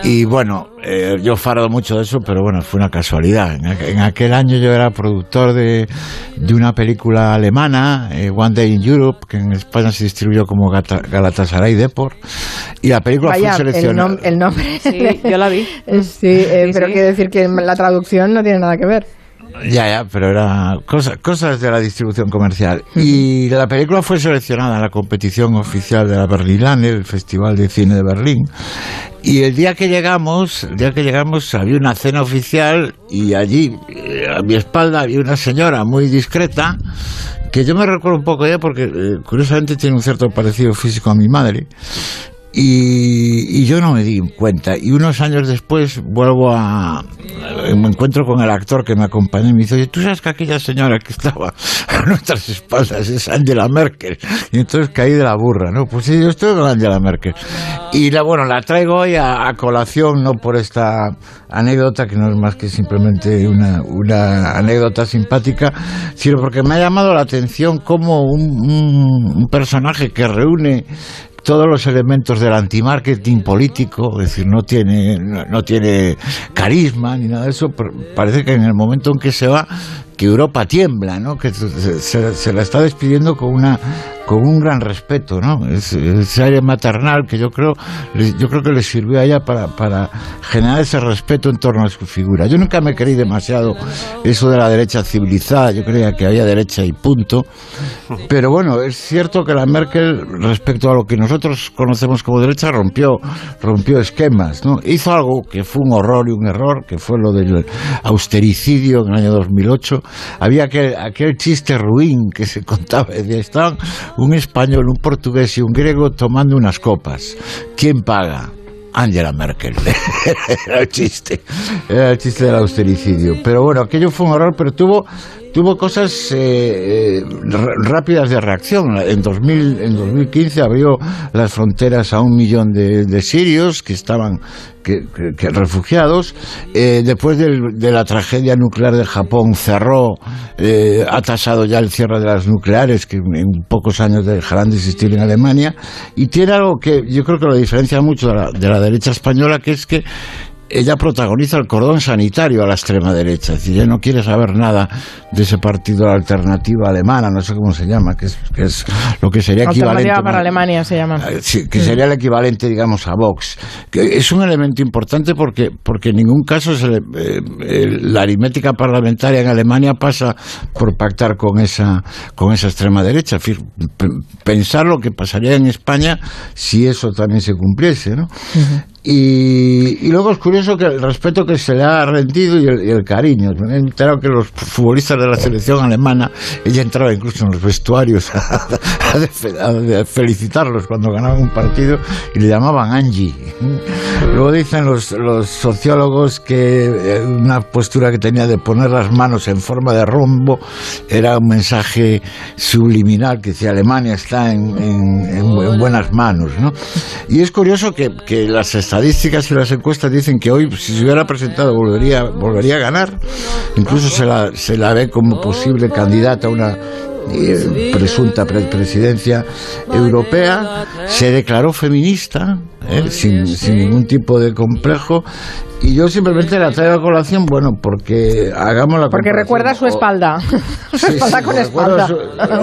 Y bueno, eh, yo fardo mucho de eso, pero bueno, fue una casualidad. En, en aquel año yo era productor de, de una película alemana, eh, One Day in Europe, que en España se distribuyó como Gata- Galatasaray Deport. Y la película Vaya, fue el, seleccionada. nom- el nombre. Sí, yo la vi. Eh, Sí, eh, pero quiere decir que la traducción no tiene nada que ver. Ya, ya, pero era cosa- cosas de la distribución comercial. Y la película fue seleccionada en la competición oficial de la Berlinale, el Festival de Cine de Berlín. Y el día que llegamos, el día que llegamos había una cena oficial y allí eh, a mi espalda había una señora muy discreta que yo me recuerdo un poco ella porque eh, curiosamente tiene un cierto parecido físico a mi madre. Y, yo no me di cuenta. Y unos años después vuelvo a... me encuentro con el actor que me acompañó y me dice, oye, tú sabes que aquella señora que estaba a nuestras espaldas es Angela Merkel. Y entonces caí de la burra, ¿no? Pues sí, yo estoy con Angela Merkel. Y la, bueno, la traigo hoy a, colación, no por esta anécdota, que no es más que simplemente una, una anécdota simpática, sino porque me ha llamado la atención un, un personaje que reúne todos los elementos del antimarketing político, es decir, no tiene, no, no tiene carisma ni nada de eso, parece que en el momento en que se va, que Europa tiembla, ¿no? que se- se la está despidiendo con una con un gran respeto, ¿no? Es- ese aire maternal que yo creo yo creo que le sirvió a ella para, para generar ese respeto en torno a su figura. Yo nunca me creí demasiado eso de la derecha civilizada, yo creía que había derecha y punto. Pero bueno, es cierto que la Merkel, respecto a lo que nosotros conocemos como derecha, rompió, rompió esquemas, ¿no? Hizo algo que fue un horror y un error, que fue lo del austericidio en el año 2008. Había aquel, aquel chiste ruin que se contaba, decía, estaban un español, un portugués y un griego tomando unas copas. ¿Quién paga? Angela Merkel. era el chiste. Era el chiste del austericidio. Pero bueno, aquello fue un horror, pero tuvo, tuvo cosas eh, eh, rápidas de reacción. En, 2000, en 2015 abrió las fronteras a un millón de, de sirios que estaban refugiados. Eh, después de la tragedia nuclear de Japón cerró, eh, ha tasado ya el cierre de las nucleares que en pocos años dejarán de existir en Alemania. Y tiene algo que yo creo que lo diferencia mucho de la, de la derecha española, que es que ella protagoniza el cordón sanitario a la extrema derecha, es decir, ella no quiere saber nada de ese partido de la alternativa alemana, no sé cómo se llama, que es, que es lo que sería equivalente para Alemania se llama. Sí, que sería el equivalente, digamos, a Vox. Que es un elemento importante porque, porque en ningún caso se le- eh, eh, la aritmética parlamentaria en Alemania pasa por pactar con esa, con esa extrema derecha. Pensar lo que pasaría en España si eso también se cumpliese, ¿no? Y, y luego es curioso que el respeto que se le ha rendido y el, y el cariño. Me he enterado que los futbolistas de la selección alemana, ella entraba incluso en los vestuarios a, a a felicitarlos cuando ganaban un partido y le llamaban Angie. Luego dicen los, los sociólogos que eh, una postura que tenía de poner las manos en forma de rombo era un mensaje subliminal que decía Alemania está en, en- en en buenas manos. ¿no? Y es curioso que, que las estadísticas y las encuestas dicen que hoy, si se hubiera presentado, volvería, volvería a ganar. Incluso se la, se la ve como posible candidata a una eh, presunta pre- presidencia europea. Se declaró feminista, ¿eh? sin, sin ningún tipo de complejo. Y yo simplemente la traigo a colación, bueno, porque hagamos la Porque recuerda su O- espalda. su espalda sí, con espalda. su-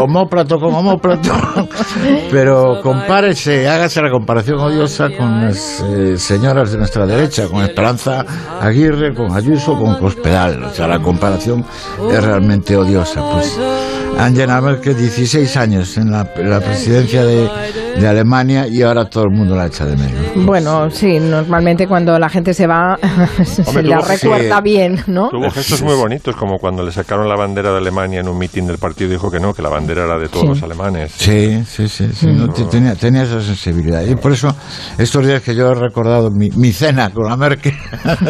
homóplato con homóplato. Pero compárese, hágase la comparación odiosa con las eh, señoras de nuestra derecha, con Esperanza Aguirre, con Ayuso, con Cospedal. O sea, la comparación es realmente odiosa. Pues Angela Merkel, 16 años en la, la presidencia de, de Alemania y ahora todo el mundo la echa de menos. Bueno, sí, normalmente cuando la gente se va se Hombre, la recuerda sí. bien, ¿no? Tuvo gestos muy bonitos, como cuando le sacaron la bandera de Alemania en un mitin del partido y dijo que no, que la bandera era de todos Sí. los alemanes. Sí, sí, sí, sí, no, te- tenía, tenía esa sensibilidad. Y por eso, estos días que yo he recordado mi, mi cena con la Merkel,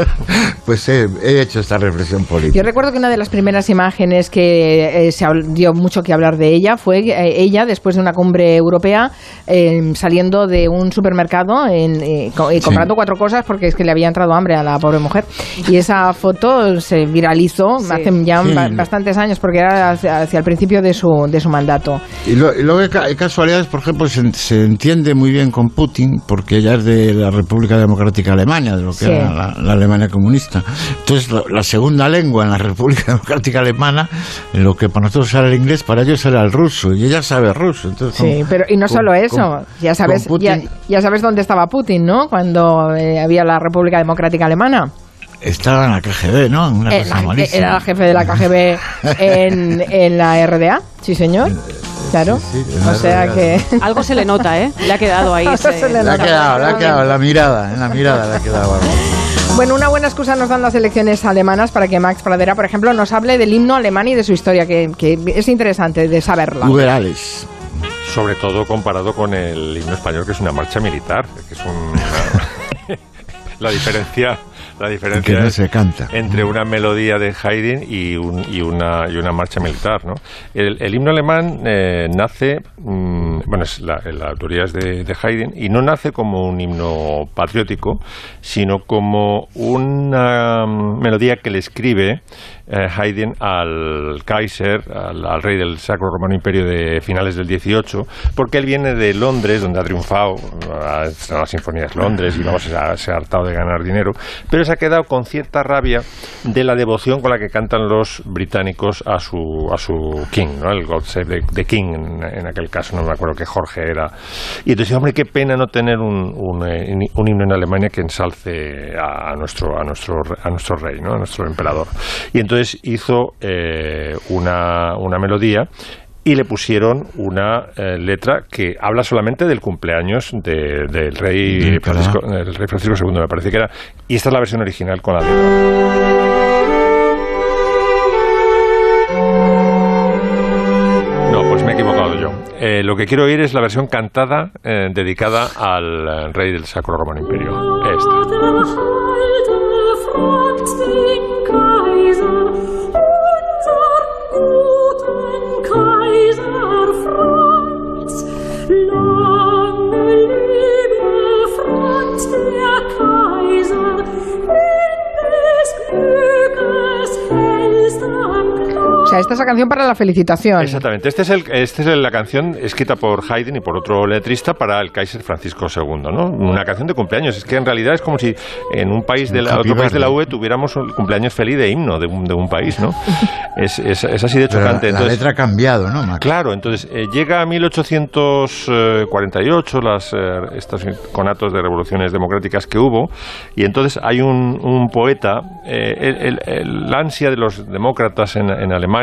pues he, he hecho esta reflexión política. Yo recuerdo que una de las primeras imágenes que eh, se habl- dio mucho que hablar de ella fue eh, ella, después de una cumbre europea, eh, saliendo de un supermercado en, eh, co- y Sí. comprando cuatro cosas porque es que le había entrado hambre a la pobre mujer. Y esa foto se viralizó hace ya Sí. ba- bastantes años porque era hacia, hacia el principio de su, de su mandato. Y, lo- y luego hay ca- hay casualidades, por ejemplo, se, se entiende muy bien con Putin, porque ella es de la República Democrática Alemana, de lo que Sí. era la, la Alemania comunista. Entonces, la, la segunda lengua en la República Democrática Alemana, en lo que para nosotros era el inglés, para ellos era el ruso, y ella sabe ruso. Entonces, Sí, con- pero y no con- solo eso, con- ya sabes, ya, ya sabes dónde estaba Putin, ¿no? Cuando eh, había la República Democrática Alemana. estaba en la KGB, ¿no? En una Eh, cosa la- malísima. era el jefe de la KGB en, en la RDA, sí señor. Claro. en la o sea que Algo se le nota, ¿eh? Le ha quedado ahí. Ese- le Le ha quedado, le ha quedado en la mirada, en la mirada le ha quedado algo. Bueno, una buena excusa nos dan las elecciones alemanas para que Max Pradera, por ejemplo, nos hable del himno alemán y de su historia, que, que es interesante de saberla. Uberales. Sobre todo comparado con el himno español, que es una marcha militar, que es un... la diferencia la diferencia Que no se canta. entre una melodía de Haydn y, un- y una, y una marcha militar. ¿no? El, el himno alemán eh, nace, mm, bueno, es la, la autoría es de, Haydn, y no nace como un himno patriótico, sino como una melodía que le escribe eh, Haydn al Kaiser, al, rey del Sacro Romano Imperio de finales del 18, porque él viene de Londres, donde ha triunfado, ha estrenado las sinfonías Londres y vamos, se ha, hartado de ganar dinero, pero se ha quedado con cierta rabia de la devoción con la que cantan los británicos a su, a su king, ¿no? el God Save the, King en aquel caso, no me acuerdo qué Jorge era. Y entonces, hombre, qué pena no tener un, un, eh, un himno en Alemania que ensalce a, nuestro, a, nuestro, a nuestro rey, ¿no? a nuestro emperador. Y entonces hizo eh, una, una melodía y le pusieron una eh, letra que habla solamente del cumpleaños de- del rey Francisco, el rey Francisco II, me parece que era. Y esta es la versión original con la letra. Eh, lo que quiero oír es la versión cantada eh, dedicada al eh, rey del Sacro Romano Imperio. Sea, esta es la canción para la felicitación. Exactamente. Esta es, el, este es el- la canción escrita por Haydn y por otro letrista para el Kaiser Francisco II, ¿no? Una canción de cumpleaños. Es que en realidad es como si en un país de la, otro país de la. UE tuviéramos el cumpleaños feliz de himno de un, de un país, ¿no? Es, es- es así de chocante. la Entonces, letra ha cambiado, ¿no, Max? Claro, entonces eh, llega a 1848, las, eh, estos conatos de revoluciones democráticas que hubo, y entonces hay un, un poeta, eh, el, el- el- la ansia de los demócratas en, en Alemania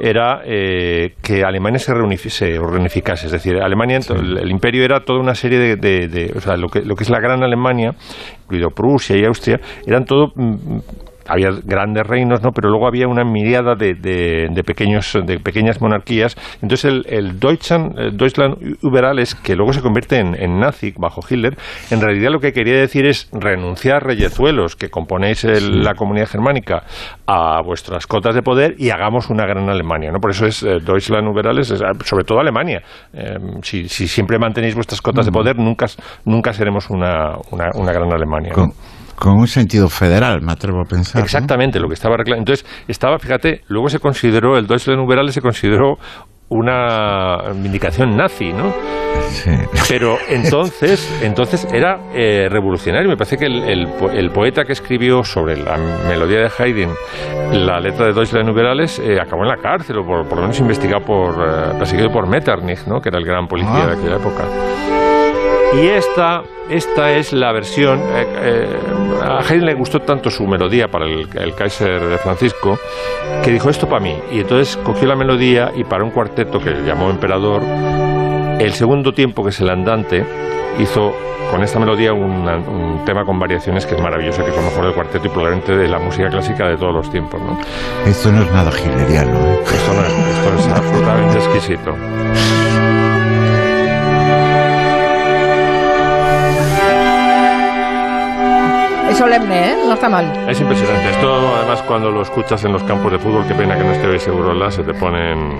era eh, que Alemania se, reunifi- se reunificase, es decir, Alemania, el, el imperio era toda una serie de, de- de- o sea, lo que, lo que es la gran Alemania, incluido Prusia y Austria, eran todo mm, había grandes reinos, ¿no? Pero luego había una miriada de, de, de pequeños, de pequeñas monarquías. Entonces el, el Deutschland, el Deutschland über alles, que luego se convierte en, en nazi bajo Hitler, en realidad lo que quería decir es renunciar reyezuelos que componéis el- la comunidad germánica a vuestras cotas de poder y hagamos una gran Alemania, ¿no? Por eso es eh, Deutschland über alles, es, eh, sobre todo Alemania. Eh, si, si siempre mantenéis vuestras cotas de poder, nunca, nunca seremos una, una, una gran Alemania. ¿no? Con, con un sentido federal, me atrevo a pensar. ¿no? Exactamente, lo que estaba reclamando. Entonces, estaba, fíjate, luego se consideró, el Deutschland se consideró una vindicación nazi, ¿no? Pero entonces, entonces era eh, revolucionario. Me parece que el, el el poeta que escribió sobre la melodía de Haydn la letra de Deutschland über alles eh, acabó en la cárcel, o por, por lo menos investigado por, eh, perseguido por Metternich, ¿no? Que era el gran policía Ah. de aquella época. Y esta, esta es la versión. eh, eh, a Haydn le gustó tanto su melodía para el, el Kaiser de Francisco que dijo esto para mí. Y entonces cogió la melodía y para un cuarteto que llamó Emperador, el segundo tiempo, que es el andante, hizo con esta melodía una- un tema con variaciones que es maravilloso, que es lo mejor del cuarteto y probablemente de la música clásica de todos los tiempos. ¿no? Esto no es nada hileriano. ¿eh? Esto, no es, esto es absolutamente exquisito. Solemne, ¿eh? No está mal. Es impresionante. Esto, además, cuando lo escuchas en los campos de fútbol, qué pena que no esté hoy Segurola, se te ponen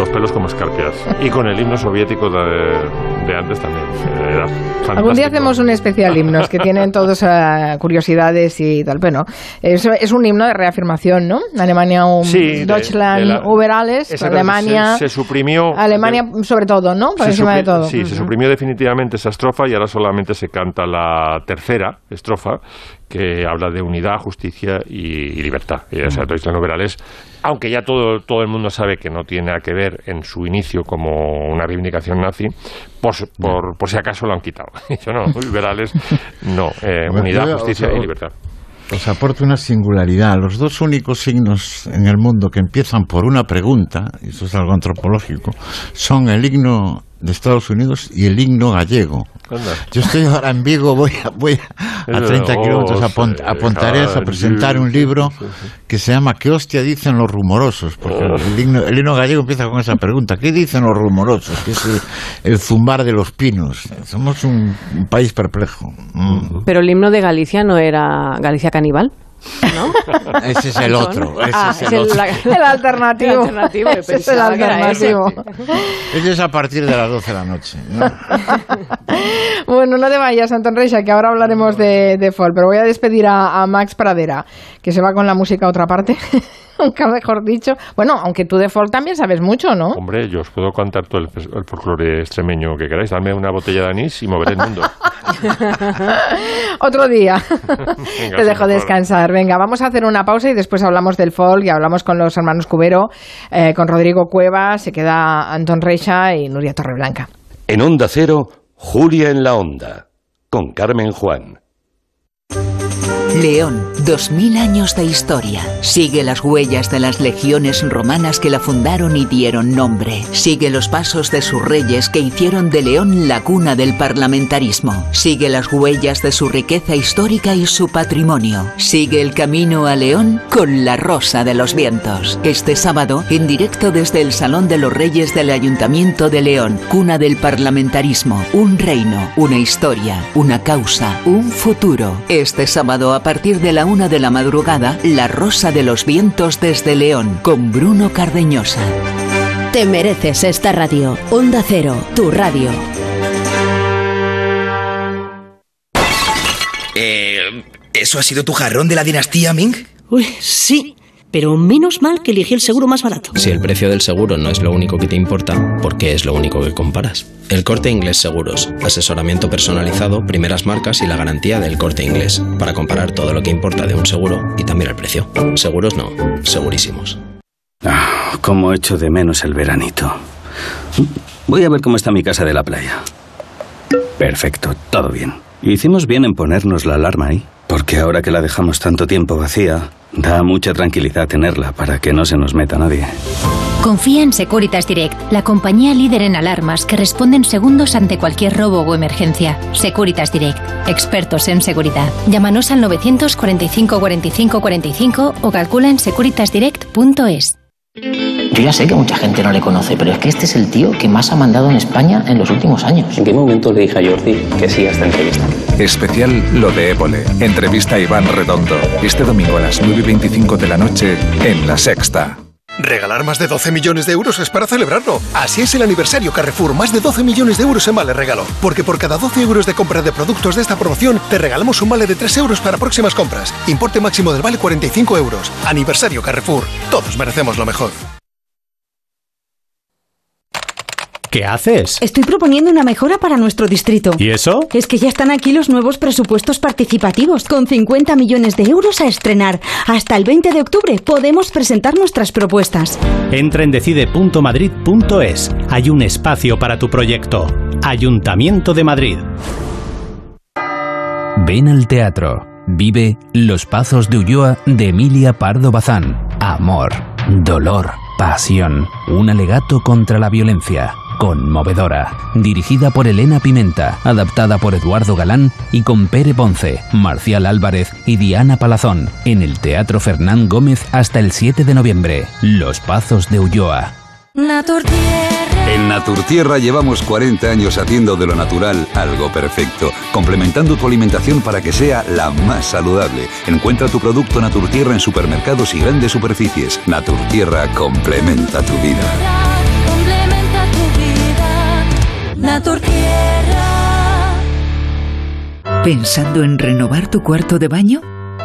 los pelos como escarpias. Y con el himno soviético de, de antes también. Era fantástico. Algún día hacemos un especial himnos que tienen todos eh, curiosidades y tal. Bueno, es, es un himno de reafirmación, ¿no? Alemania, un Sí, de- Deutschland de la- über alles, Exactamente, Alemania, Se, se suprimió. Alemania sobre todo, ¿no? Por encima de todo. Sí, se suprimió definitivamente esa estrofa y ahora solamente se canta la tercera estrofa que habla de unidad, justicia y, y libertad. Y, o sea, Deutschland über alles, aunque ya todo, todo el mundo sabe que no tiene nada que ver en su inicio como una reivindicación nazi, por, si- por, por si acaso lo han quitado. Yo no, über alles, no, eh, unidad, justicia y libertad. Os aporto una singularidad. Los dos únicos signos en el mundo que empiezan por una pregunta, y eso es algo antropológico, son el himno de Estados Unidos y el himno gallego. Anda. Yo estoy ahora en Vigo, voy a, voy a, a 30 Oh, kilómetros a, Pont- a Pontareas a presentar un libro que se llama ¿Qué hostia dicen los rumorosos? Porque el himno, el himno gallego empieza con esa pregunta. ¿Qué dicen los rumorosos? Que es el, el zumbar de los pinos. Somos un, un país perplejo. Mm. Pero el himno de Galicia no era Galicia caníbal. ¿No? Ese es el otro. Ese Ah, es el otro. la- El alternativo. El alternativo, yo Ese es el alternativo. Ese es a partir de las 12 de la noche. ¿no? Bueno, no te vayas, Anton Reixa, que ahora hablaremos de, de folk, pero voy a despedir a, a Max Pradera, que se va con la música a otra parte, nunca mejor dicho. Bueno, aunque tú de folk también sabes mucho, ¿no? Hombre, yo os puedo contar todo el, el folclore extremeño que queráis. Dame una botella de anís y moveré el mundo. Otro día. Venga, Te dejo mejor. descansar. Venga, vamos a hacer una pausa y después hablamos del folk y hablamos con los hermanos Cubero, eh, con Rodrigo Cueva, se queda Anton Reixa y Nuria Torreblanca. En Onda Cero, Julia en la Onda, con Carmen Juan. León, 2000 años de historia. Sigue las huellas de las legiones romanas que la fundaron y dieron nombre. Sigue los pasos de sus reyes que hicieron de León la cuna del parlamentarismo. Sigue las huellas de su riqueza histórica y su patrimonio. Sigue el camino a León con la Rosa de los Vientos. Este sábado, en directo desde el Salón de los Reyes del Ayuntamiento de León, cuna del parlamentarismo. Un reino, una historia, una causa, un futuro. Este sábado, a partir de la una de la madrugada, La Rosa de los Vientos desde León, con Bruno Cardeñosa. Te mereces esta radio. Onda Cero, tu radio. Eh, ¿Eso ha sido tu jarrón de la dinastía Ming? Uy, sí. Pero menos mal que elegí el seguro más barato. Si el precio del seguro no es lo único que te importa, ¿por qué es lo único que comparas? El Corte Inglés Seguros. Asesoramiento personalizado, primeras marcas y la garantía del Corte Inglés. Para comparar todo lo que importa de un seguro y también el precio. Seguros no, segurísimos. Ah, cómo echo de menos el veranito. Voy a ver cómo está mi casa de la playa. Perfecto, todo bien. Hicimos bien en ponernos la alarma ahí, porque ahora que la dejamos tanto tiempo vacía, da mucha tranquilidad tenerla para que no se nos meta nadie. Confía en Securitas Direct, la compañía líder en alarmas que responde en segundos ante cualquier robo o emergencia. Securitas Direct, expertos en seguridad. Llámanos al 945 45 45 o calcula en securitasdirect.es. Yo ya sé que mucha gente no le conoce, pero es que este es el tío que más ha mandado en España en los últimos años. ¿En qué momento le dije a Jordi que sí a esta entrevista? Especial Lo de Évole. Entrevista a Iván Redondo. Este domingo a las 9 y 25 de la noche en La Sexta. Regalar más de 12 millones de euros es para celebrarlo. Así es el aniversario Carrefour, más de 12 millones de euros en vale regalo. Porque por cada 12 euros de compra de productos de esta promoción, te regalamos un vale de 3 euros para próximas compras. Importe máximo del vale 45 euros. Aniversario Carrefour. Todos merecemos lo mejor. ¿Qué haces? Estoy proponiendo una mejora para nuestro distrito. ¿Y eso? Es que ya están aquí los nuevos presupuestos participativos, con 50 millones de euros a estrenar. Hasta el 20 de octubre podemos presentar nuestras propuestas. Entra en decide.madrid.es. Hay un espacio para tu proyecto. Ayuntamiento de Madrid. Ven al teatro. Vive Los Pazos de Ulloa de Emilia Pardo Bazán. Amor, dolor, pasión. Un alegato contra la violencia. Conmovedora. Dirigida por Elena Pimenta. Adaptada por Eduardo Galán y con Pere Ponce, Marcial Álvarez y Diana Palazón. En el Teatro Fernán Gómez hasta el 7 de noviembre. Los Pazos de Ulloa. En Naturtierra llevamos 40 años haciendo de lo natural algo perfecto, complementando tu alimentación para que sea la más saludable. Encuentra tu producto Naturtierra en supermercados y grandes superficies. Naturtierra complementa tu vida. ¿Pensando en renovar tu cuarto de baño?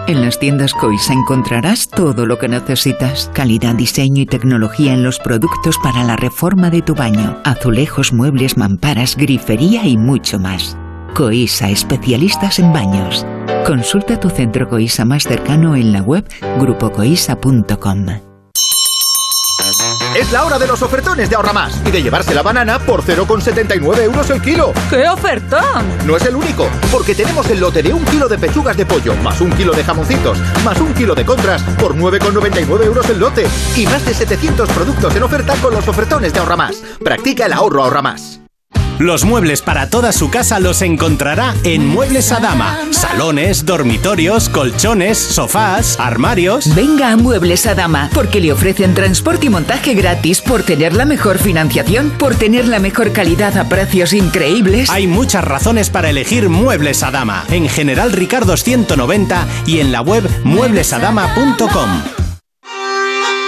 En las tiendas Coisa encontrarás todo lo que necesitas. Calidad, diseño y tecnología en los productos para la reforma de tu baño. Azulejos, muebles, mamparas, grifería y mucho más. Coisa, especialistas en baños. Consulta tu centro Coisa más cercano en la web grupocoisa.com. Es la hora de los ofertones de Ahorra Más y de llevarse la banana por 0,79 euros el kilo. ¡Qué ofertón! No es el único, porque tenemos el lote de un kilo de pechugas de pollo, más un kilo de jamoncitos, más un kilo de contras por 9,99 euros el lote. Y más de 700 productos en oferta con los ofertones de Ahorra Más. Practica el ahorro Ahorra Más. Los muebles para toda su casa los encontrará en Muebles Adama. Salones, dormitorios, colchones, sofás, armarios. Venga a Muebles Adama porque le ofrecen transporte y montaje gratis por tener la mejor financiación, por tener la mejor calidad a precios increíbles. Hay muchas razones para elegir Muebles Adama. En General Ricardo 190 y en la web mueblesadama.com.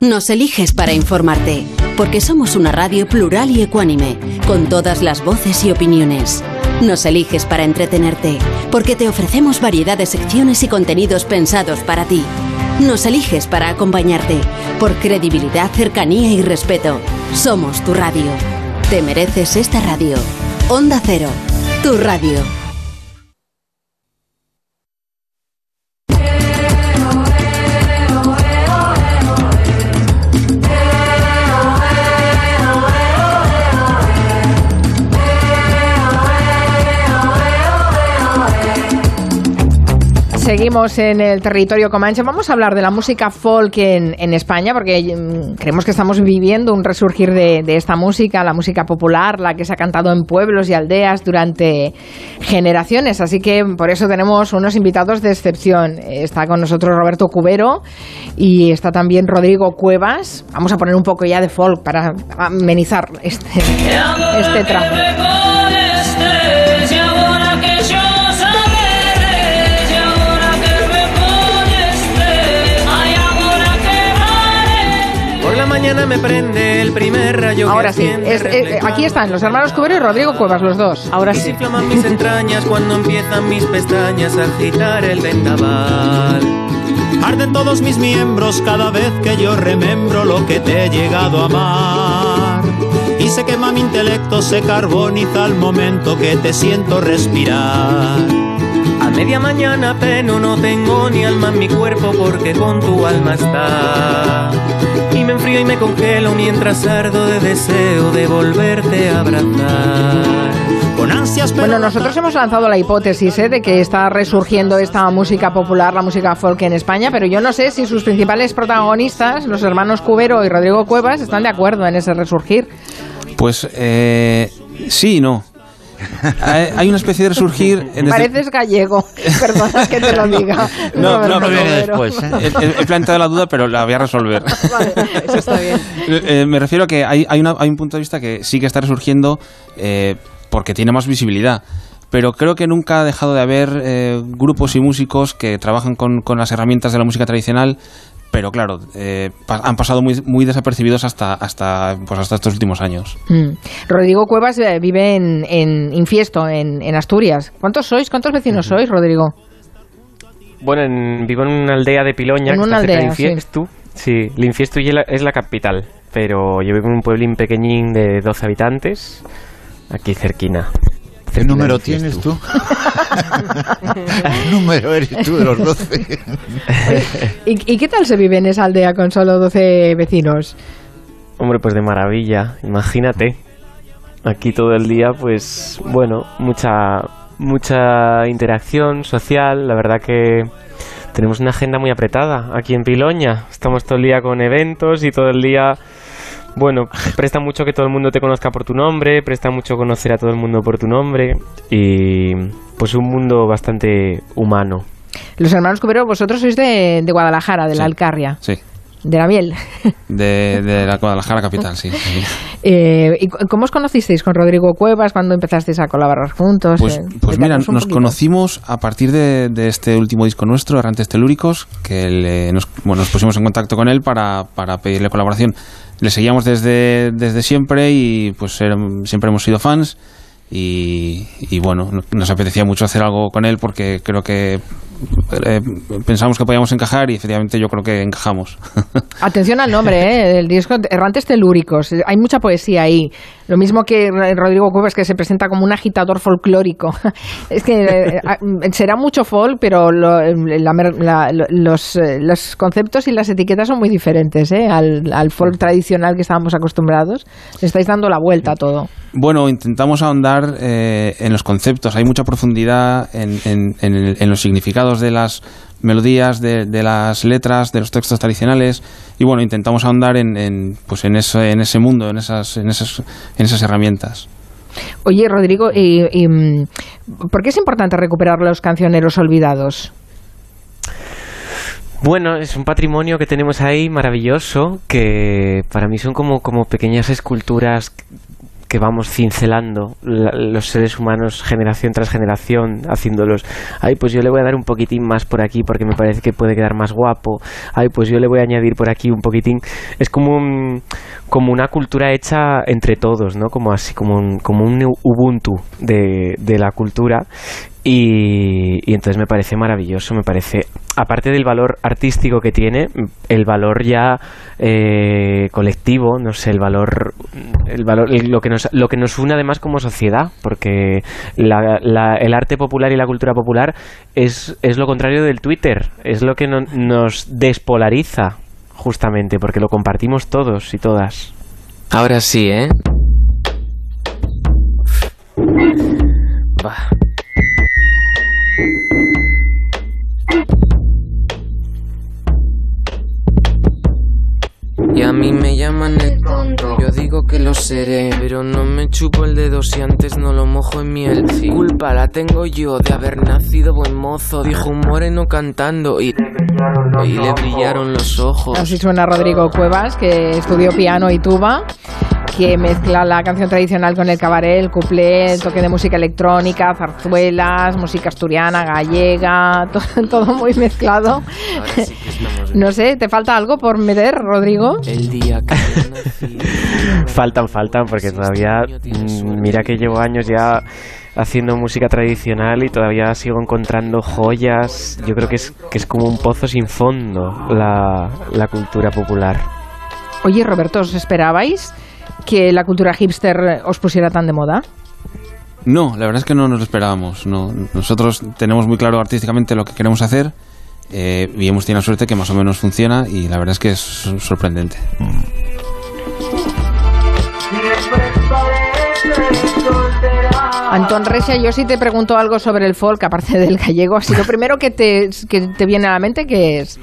Nos eliges para informarte, porque somos una radio plural y ecuánime, con todas las voces y opiniones. Nos eliges para entretenerte, porque te ofrecemos variedad de secciones y contenidos pensados para ti. Nos eliges para acompañarte, por credibilidad, cercanía y respeto. Somos tu radio. Te mereces esta radio. Onda Cero, tu radio. Seguimos en el territorio comanche. Vamos a hablar de la música folk en, España, porque mm, creemos que estamos viviendo un resurgir de, esta música, la música popular, la que se ha cantado en pueblos y aldeas durante generaciones. Así que por eso tenemos unos invitados de excepción. Está con nosotros Roberto Cubero y está también Rodrigo Cuevas. Vamos a poner un poco ya de folk para amenizar este, este tramo. Mañana me prende el primer rayo Ahora sí, es, eh, aquí están los hermanos Cubero y Rodrigo Cuevas, los dos. Ahora sí. Inflaman mis entrañas cuando empiezan mis pestañas a agitar el vendaval. Arden todos mis miembros cada vez que yo remembro lo que te he llegado a amar. Y se quema mi intelecto, se carboniza al momento que te siento respirar. A media mañana peno, no tengo ni alma en mi cuerpo porque con tu alma está. Y me enfrío y me congelo mientras ardo de deseo de volverte a abrazar. Con ansias pero Bueno, nosotros hemos lanzado la hipótesis ¿eh? de que está resurgiendo esta música popular, la música folk en España, pero yo no sé si sus principales protagonistas, los hermanos Cubero y Rodrigo Cuevas, están de acuerdo en ese resurgir. Pues eh, sí y no. Hay una especie de resurgir. en Pareces gallego, perdona que te lo diga. No, no, pero Cubero. después. He, he- he planteado la duda, pero la voy a resolver. Vale, eso está bien. Eh, me refiero a que hay, hay, una- hay un punto de vista que sí que está resurgiendo eh, porque tiene más visibilidad. Pero creo que nunca ha dejado de haber eh, grupos y músicos que trabajan con, con las herramientas de la música tradicional. Pero claro, eh, pa- han pasado muy, muy desapercibidos hasta, hasta, pues hasta estos últimos años. Mm. Rodrigo Cuevas eh, vive en, en Infiesto, en, en Asturias. ¿Cuántos sois? ¿Cuántos vecinos sois, Rodrigo? Bueno, en- vivo en una aldea de Piloña, En que una está cerca de aldea, sí. Infiestu. Sí, la- es la capital, pero yo vivo en un pueblín pequeñín de 12 habitantes, aquí cerquina. ¿Qué número tienes tú? ¿Qué número eres tú de los 12? ¿Y, y qué tal se vive en esa aldea con solo 12 vecinos? Hombre, pues de maravilla, imagínate. Aquí todo el día, pues bueno, mucha mucha interacción social, la verdad que tenemos una agenda muy apretada aquí en Piloña. Estamos todo el día con eventos y todo el día bueno, presta mucho que todo el mundo te conozca por tu nombre, presta mucho conocer a todo el mundo por tu nombre y pues un mundo bastante humano. Los hermanos Cubero, vosotros sois de, de Guadalajara, de la. Alcarria, Sí. de la miel. De, de la Guadalajara capital, sí. Eh, ¿Y cómo os conocisteis con Rodrigo Cuevas? cuando empezasteis a colaborar juntos? Pues, Eh, pues mira, nos poquito. conocimos a partir de, de este último disco nuestro, Errantes Telúricos, que le- nos, bueno, nos pusimos en contacto con él para, para pedirle colaboración. Le seguíamos desde, desde siempre y pues siempre hemos sido fans y, y bueno, no- nos apetecía mucho hacer algo con él porque creo que eh, pensamos que podíamos encajar y efectivamente yo creo que encajamos. Atención al nombre ¿eh? del disco, Errantes Telúricos. Hay mucha poesía ahí. Lo mismo que Rodrigo Cuevas, que se presenta como un agitador folclórico. es que eh, será mucho folk, pero los, los, conceptos y las etiquetas son muy diferentes ¿eh? al, al folk tradicional que estábamos acostumbrados. Le estáis dando la vuelta a todo. Bueno, intentamos ahondar eh, en los conceptos. Hay mucha profundidad en, en, los significados de las melodías, de, las letras, de los textos tradicionales. Y bueno, intentamos ahondar en, pues en, ese, en ese mundo, en esas, en, esas, en esas herramientas. Oye, Rodrigo, ¿y, mm, por qué es importante recuperar los cancioneros olvidados? Bueno, es un patrimonio que tenemos ahí maravilloso, que para mí son como, como pequeñas esculturas que vamos cincelando los seres humanos generación tras generación haciéndolos ay pues yo le voy a dar un poquitín más por aquí porque me parece que puede quedar más guapo. Ay pues yo le voy a añadir por aquí un poquitín es como un, como una cultura hecha entre todos no como así como un, como un ubuntu de, de la cultura y, entonces me parece maravilloso, me parece, aparte del valor artístico que tiene, el valor ya eh, colectivo, no sé, el valor, el valor lo, que nos, lo que nos une además como sociedad, porque el arte popular y la cultura popular es, es lo contrario del Twitter, es lo que nos despolariza, justamente, porque lo compartimos todos y todas. Ahora sí, ¿eh? Mí me llaman el tonto, yo digo que lo seré, pero no me chupo el dedo si antes no lo mojo en miel. Culpa la tengo yo de haber nacido buen mozo, dijo un moreno cantando y, y le brillaron los ojos. Así suena Rodrigo Cuevas, que estudió piano y tuba que mezcla la canción tradicional con el cabaret, el cuplé, el toque de música electrónica, zarzuelas, música asturiana, gallega, todo, muy mezclado. no sé, ¿te falta algo por meter, Rodrigo? El día faltan, faltan, porque todavía, mm, mira que llevo años ya haciendo música tradicional y todavía sigo encontrando joyas. Yo creo que es, que es como un pozo sin fondo la, la cultura popular. Oye, Roberto, ¿os esperabais que la cultura hipster os pusiera tan de moda? No, la verdad es que no nos lo esperábamos. No. Nosotros tenemos muy claro artísticamente lo que queremos hacer eh, y hemos tenido la suerte que más o menos funciona y la verdad es que es sorprendente. Antón Resia, yo sí te pregunto algo sobre el folk, aparte del gallego. Así lo primero que te, que te viene a la mente, ¿qué es?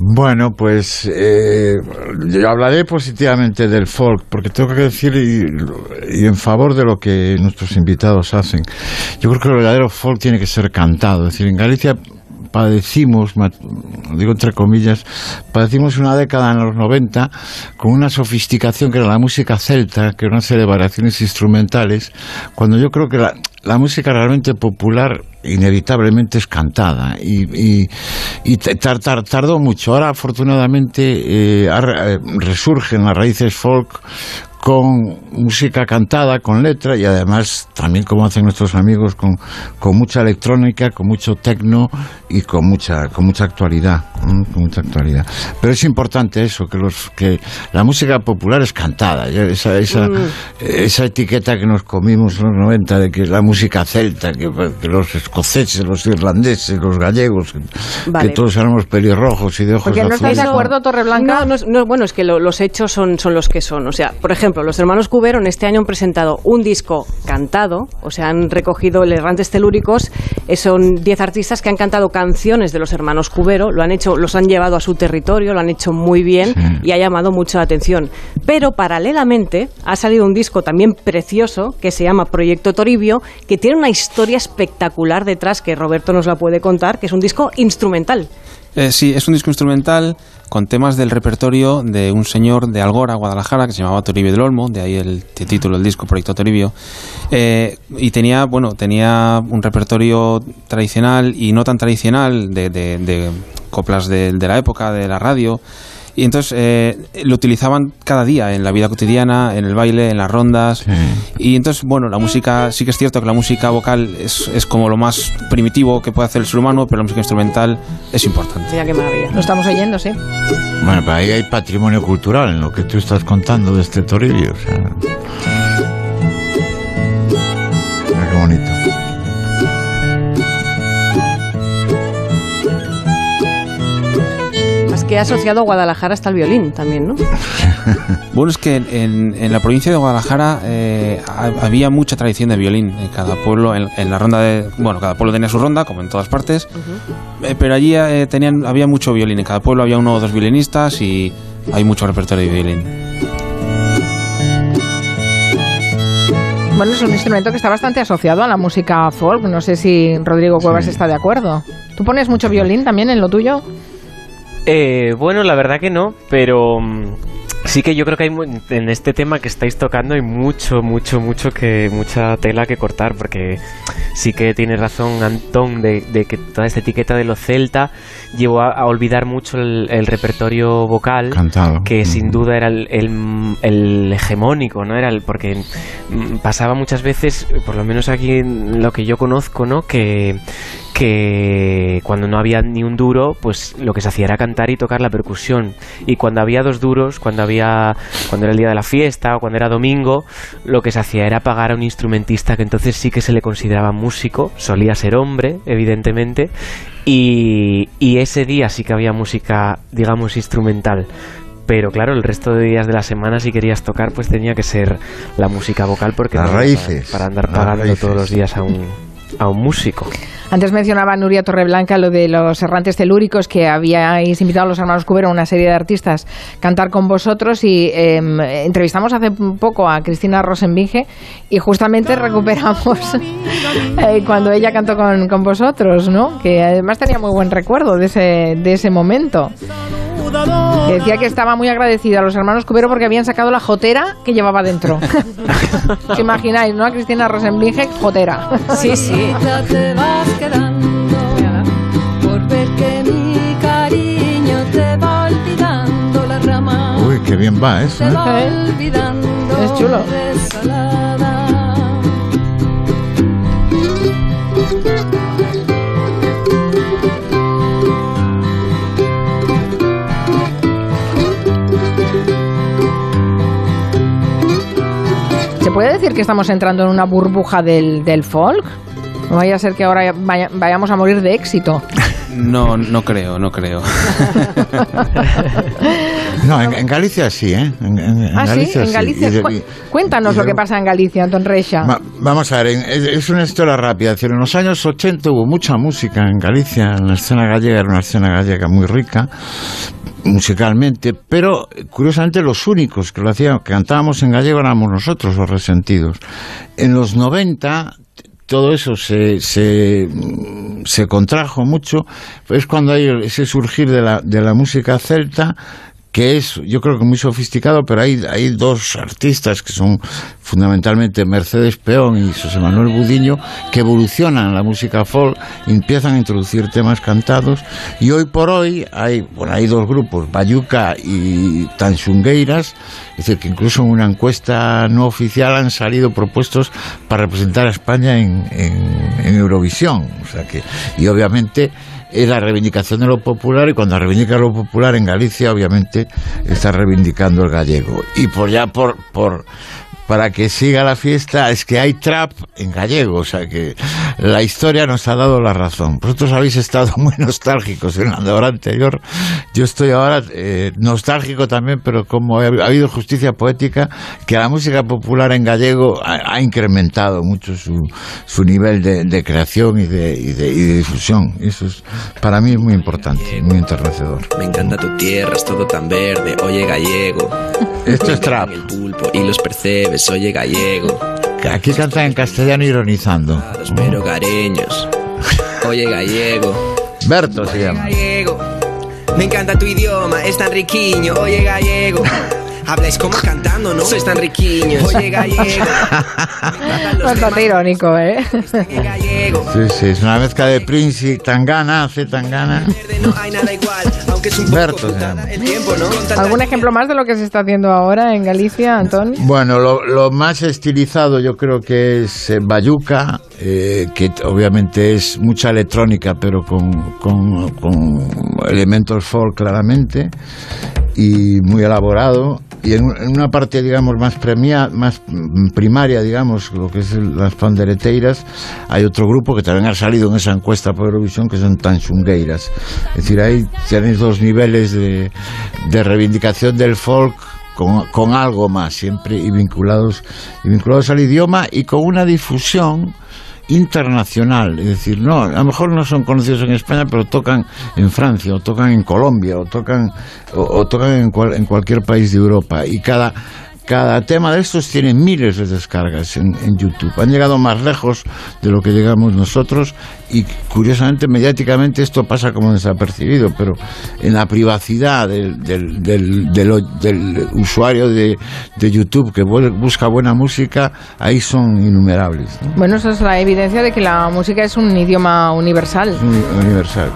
Bueno, pues eh, yo hablaré positivamente del folk, porque tengo que decir, y, en favor de lo que nuestros invitados hacen, yo creo que el verdadero folk tiene que ser cantado. Es decir, en Galicia padecimos, digo entre comillas, padecimos una década en los 90 con una sofisticación que era la música celta, que era una serie de variaciones instrumentales, cuando yo creo que la, la música realmente popular inevitablemente es cantada y, y, tardó mucho. Ahora afortunadamente eh, eh, resurgen las raíces folk con música cantada, con letra y además también como hacen nuestros amigos con, con mucha electrónica, con mucho tecno y con mucha con mucha actualidad, con mucha actualidad. Pero es importante eso que los que la música popular es cantada, esa esa, mm. esa etiqueta que nos comimos en los 90 de que la música celta, que, los escoceses, los irlandeses, los gallegos, que todos éramos pelirrojos y de ojos Porque no estáis de acuerdo Torreblanca? No, no, bueno, es que los hechos son son los que son, o sea, por ejemplo ejemplo, los hermanos Cubero en este año han presentado un disco cantado, o sea, han recogido el Errantes Telúricos, eh, son 10 artistas que han cantado canciones de los hermanos Cubero, lo han hecho, los han llevado a su territorio, lo han hecho muy bien y ha llamado mucho la atención. Pero paralelamente ha salido un disco también precioso que se llama Proyecto Toribio, que tiene una historia espectacular detrás que Roberto nos la puede contar, que es un disco instrumental. Eh, sí, es un disco instrumental con temas del repertorio de un señor de Algora, Guadalajara, que se llamaba Toribio del Olmo, de ahí el, título del disco, Proyecto Toribio. Eh, y tenía, bueno, tenía un repertorio tradicional y no tan tradicional de, coplas de, la época, de la radio. Y entonces eh, lo utilizaban cada día en la vida cotidiana, en el baile, en las rondas. Y entonces, bueno, la música, sí que es cierto que la música vocal es, es como lo más primitivo que puede hacer el ser humano, pero la música instrumental es importante. Mira qué maravilla. Lo estamos oyendo, sí. Bueno, pues ahí hay patrimonio cultural en lo que tú estás contando de este Toribio. O sea. Que ha asociado a Guadalajara hasta el violín también, ¿no? Bueno, es que en, en la provincia de Guadalajara eh, ha- había mucha tradición de violín. En cada pueblo, en, en la ronda de. Bueno, cada pueblo tenía su ronda, como en todas partes. Eh, pero allí eh, tenían, había mucho violín. En cada pueblo había uno o dos violinistas y hay mucho repertorio de violín. Bueno, es un instrumento que está bastante asociado a la música folk. No sé si Rodrigo Cuevas está de acuerdo. ¿Tú pones mucho violín también en lo tuyo? Eh, bueno, la verdad que no, pero mm, sí que yo creo que hay en este tema que estáis tocando hay mucho, mucho, mucho que mucha tela que cortar, porque sí que tiene razón Antón de, de que toda esta etiqueta de los celta llevó a, a olvidar mucho el, el repertorio vocal, Cantado. que sin duda era el, el- el hegemónico, ¿no? Era el porque mm, pasaba muchas veces, por lo menos aquí en lo que yo conozco, ¿no? Que que cuando no había ni un duro, pues lo que se hacía era cantar y tocar la percusión. Y cuando había dos duros, cuando había cuando era el día de la fiesta o cuando era domingo, lo que se hacía era pagar a un instrumentista que entonces sí que se le consideraba músico, solía ser hombre, evidentemente, y, y ese día sí que había música, digamos, instrumental. Pero claro, el resto de días de la semana, si querías tocar, pues tenía que ser la música vocal porque Las no raíces, para andar pagando raíces. todos los días a un, a un músico. Antes mencionaba Nuria Torreblanca lo de los errantes telúricos que habíais invitado a los hermanos Cubero, una serie de artistas, cantar con vosotros y eh, entrevistamos hace poco a Cristina Rosenbinge y justamente recuperamos eh, cuando ella cantó con, con vosotros, ¿no? Que además tenía muy buen recuerdo de ese, de ese momento. Que decía que estaba muy agradecida a los hermanos Cubero porque habían sacado la jotera que llevaba dentro. ¿Os imagináis, no? A Cristina Rosenbinge, jotera. Sí, sí. Ya te vas quedando por ver que mi cariño te va olvidando la rama. Uy, qué bien va eso. ¿eh? Es chulo. ¿Se puede decir que estamos entrando en una burbuja del, del folk? No vaya a ser que ahora vaya- vayamos a morir de éxito. No, no creo, no creo. No, en, en Galicia sí, ¿eh? En, en- en ah, sí, en Galicia. Cu- Cuéntanos lo que pasa en Galicia, Anton Reixa. Va- vamos a ver, en- es, una historia rápida. Es decir, en los años 80 hubo mucha música en Galicia, en la escena gallega, era una escena gallega muy rica musicalmente, pero curiosamente los únicos que lo hacían, que cantábamos en gallego éramos nosotros los resentidos. En los 90 t- todo eso se, se, contrajo mucho, es cuando hay ese surgir de la, de la música celta que es, yo creo que muy sofisticado, pero hay, hay dos artistas que son fundamentalmente Mercedes Peón y José Manuel Budiño, que evolucionan la música folk, empiezan a introducir temas cantados, y hoy por hoy hay, bueno, hay dos grupos, Bayuca y Tanxungueiras, es decir, que incluso en una encuesta no oficial han salido propuestos para representar a España en, en, en Eurovisión, o sea que, y obviamente es la reivindicación de lo popular y cuando reivindica lo popular en Galicia obviamente está reivindicando el gallego. Y por ya por por para que siga la fiesta es que hay trap en gallego, o sea que la historia nos ha dado la razón. Vosotros habéis estado muy nostálgicos en la hora anterior, yo estoy ahora eh, nostálgico también, pero como ha ha habido justicia poética, que la música popular en gallego ha, ha incrementado mucho su, su nivel de, de creación y de, y, de, y de difusión. Eso es para mí muy importante, muy enternecedor. Me encanta tu tierra, es todo tan verde, oye gallego. Esto es trap. El pulpo y los percebes, oye gallego. Aquí cantan en castellano ironizando. Pero careños, oye gallego. Berto se llama. Gallego. Me encanta tu idioma, es tan riquiño, oye gallego. Habláis como cantando, ¿no? Sois tan riquiños. Oye, gallego. Bastante irónico, ¿eh? Sí, sí, es una mezcla de Prince y Tangana, hace Tangana. No hay nada igual, aunque es un Berto se llama. el tiempo, ¿no? ¿Algún ejemplo más de lo que se está haciendo ahora en Galicia, Antón? Bueno, lo, lo más estilizado yo creo que es eh, Bayuca, eh, que obviamente es mucha electrónica, pero con, con- con elementos folk claramente, y muy elaborado. Y en, un- en una parte, digamos, más, premia, más mm, primaria, digamos, lo que es el- las pandereteiras, hay otro grupo que también ha salido en esa encuesta por Eurovisión, que son tanchungueiras. Es decir, ahí tenéis dos niveles de, de reivindicación del folk con, con algo más siempre y vinculados y vinculados al idioma y con una difusión internacional, es decir, no, a lo mejor no son conocidos en España, pero tocan en Francia, o tocan en Colombia, o tocan, o, tocan en, cual- en cualquier país de Europa, y cada, cada tema de estos tiene miles de descargas en, en YouTube. Han llegado más lejos de lo que llegamos nosotros y curiosamente mediáticamente esto pasa como desapercibido, pero en la privacidad del, del, del, del- del usuario de, de YouTube que bu- busca buena música, ahí son innumerables. ¿no? Bueno, eso es la evidencia de que la música es un idioma universal. Universal.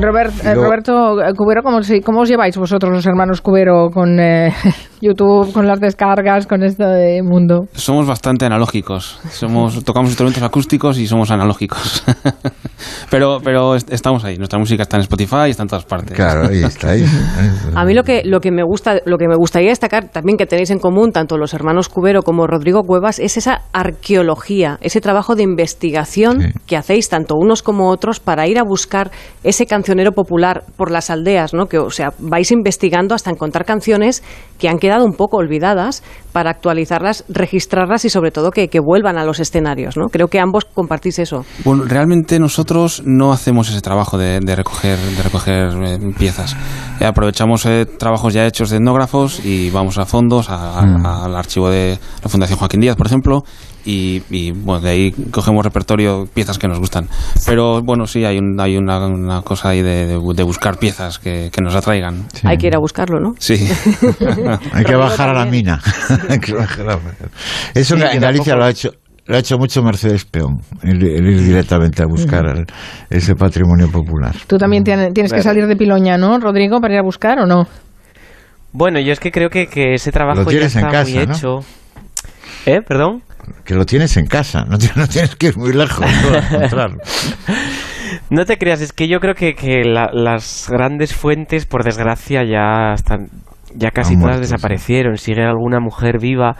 Robert, eh, Roberto Cubero, ¿cómo, si- ¿cómo os lleváis vosotros los hermanos Cubero con eh, YouTube, con las descargas, con esto de mundo? Somos bastante analógicos. Somos, tocamos instrumentos acústicos y somos analógicos. pero pero est- estamos ahí. Nuestra música está en Spotify y está en todas partes. Claro, ahí está. Ahí. A mí lo que, lo que me gusta, lo que me gustaría destacar también que tenéis en común tanto los hermanos Cubero como Rodrigo Cuevas es esa arqueología, ese trabajo de investigación que hacéis tanto unos como otros para ir a buscar ese cancionero popular por las aldeas, ¿no? Que o sea, vais investigando hasta encontrar canciones que han quedado un poco olvidadas para actualizarlas, registrarlas y sobre todo que, que vuelvan a los escenarios, ¿no? Creo que ambos compartís eso. Bueno, realmente nosotros no hacemos ese trabajo de, de recoger, de recoger eh, piezas. Eh, aprovechamos eh, trabajos ya hechos de etnógrafos y vamos a fondos, a- a- Mm. al archivo de la Fundación Joaquín Díaz, por ejemplo, y, y, bueno, de ahí cogemos repertorio, piezas que nos gustan. Pero bueno, sí, hay, un- hay una, una cosa ahí de, de bu- de buscar piezas que, que nos atraigan. Hay que ir a buscarlo, ¿no? Sí. Hay que bajar a la mina. Hay que bajar a la mina. Eso Sí, en Galicia tampoco- lo ha hecho. Lo ha hecho mucho Mercedes Peón, el, el ir directamente a buscar el- ese patrimonio popular. Tú también tienes, tienes que Claro. salir de Piloña, ¿no, Rodrigo, para ir a buscar o no? Bueno, yo es que creo que, que ese trabajo Lo ya tienes está en casa, muy ¿no? hecho. ¿Eh? ¿Perdón? Que lo tienes en casa, no, ti- no tienes que ir muy lejos para. No te creas, es que yo creo que, que la- las grandes fuentes, por desgracia, ya están, ya casi Han todas muerto, sí. desaparecieron. Sigue alguna mujer viva,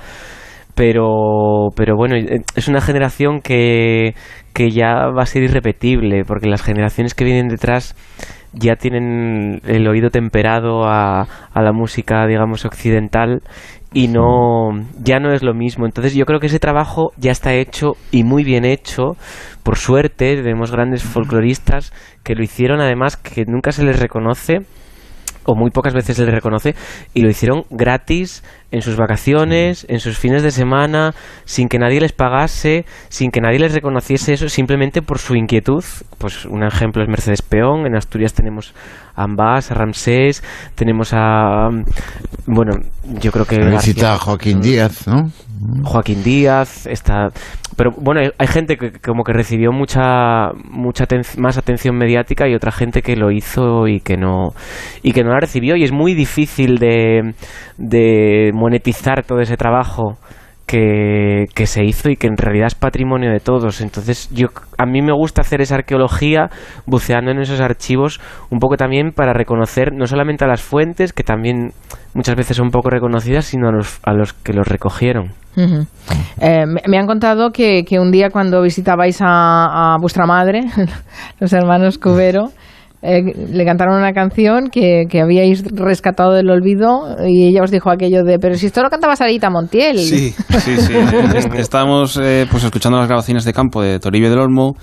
pero, pero bueno, eh, es una generación que, que ya va a ser irrepetible, porque las generaciones que vienen detrás ya tienen el oído temperado a, a la música, digamos, occidental y no ya no es lo mismo. Entonces yo creo que ese trabajo ya está hecho y muy bien hecho. Por suerte tenemos grandes folcloristas que lo hicieron además que nunca se les reconoce o muy pocas veces se les reconoce y lo hicieron gratis en sus vacaciones, en sus fines de semana, sin que nadie les pagase, sin que nadie les reconociese eso, simplemente por su inquietud. Pues un ejemplo es Mercedes Peón, en Asturias tenemos a Ambas, a Ramsés, tenemos a... Bueno, yo creo que... García- a Joaquín Díaz, ¿no? Joaquín Díaz está pero bueno hay, gente que como que recibió mucha mucha más atención mediática y otra gente que lo hizo y que no y que no la recibió. Y es muy difícil de, de monetizar todo ese trabajo que, que se hizo y que en realidad es patrimonio de todos. Entonces, yo a mí me gusta hacer esa arqueología buceando en esos archivos un poco también para reconocer no solamente a las fuentes, que también muchas veces son poco reconocidas, sino a los, a los que los recogieron. Eh, me han contado que, que un día cuando visitabais a, a vuestra madre, los hermanos Cubero, eh, le cantaron una canción que, que habíais rescatado del olvido y ella os dijo aquello de, pero si esto lo cantaba Sarita Montiel. Sí, sí, sí. Est- Estábamos eh, pues escuchando las grabaciones de campo de Toribio del Olmo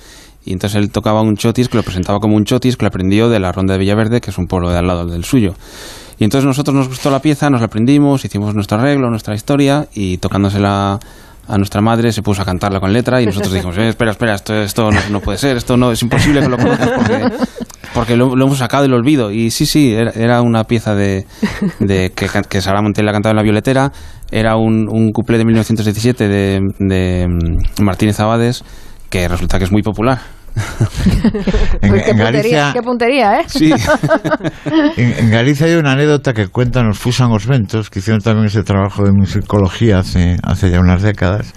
y entonces él tocaba un chotis que lo presentaba como un chotis que lo aprendió de la Ronda de Villaverde, que es un pueblo de al lado del suyo. Y entonces nosotros nos gustó la pieza, nos la aprendimos, hicimos nuestro arreglo, nuestra historia y tocándosela a nuestra madre se puso a cantarla con letra y nosotros dijimos, eh, espera, espera, esto, esto no, no puede ser, esto no es imposible que lo conozcas porque porque lo, lo hemos sacado del olvido. Y sí, sí, era, era una pieza de, de que, can- que Sara Montiel ha cantado en La Violetera, era un, un cuplé de 1917 de, de mm, Martínez Abades, que resulta que es muy popular. En, Pues qué, en puntería, Galicia, qué puntería, ¿eh? Sí. en, en Galicia hay una anécdota que cuentan los Fusan os Ventos, que hicieron también ese trabajo de musicología hace, hace ya unas décadas,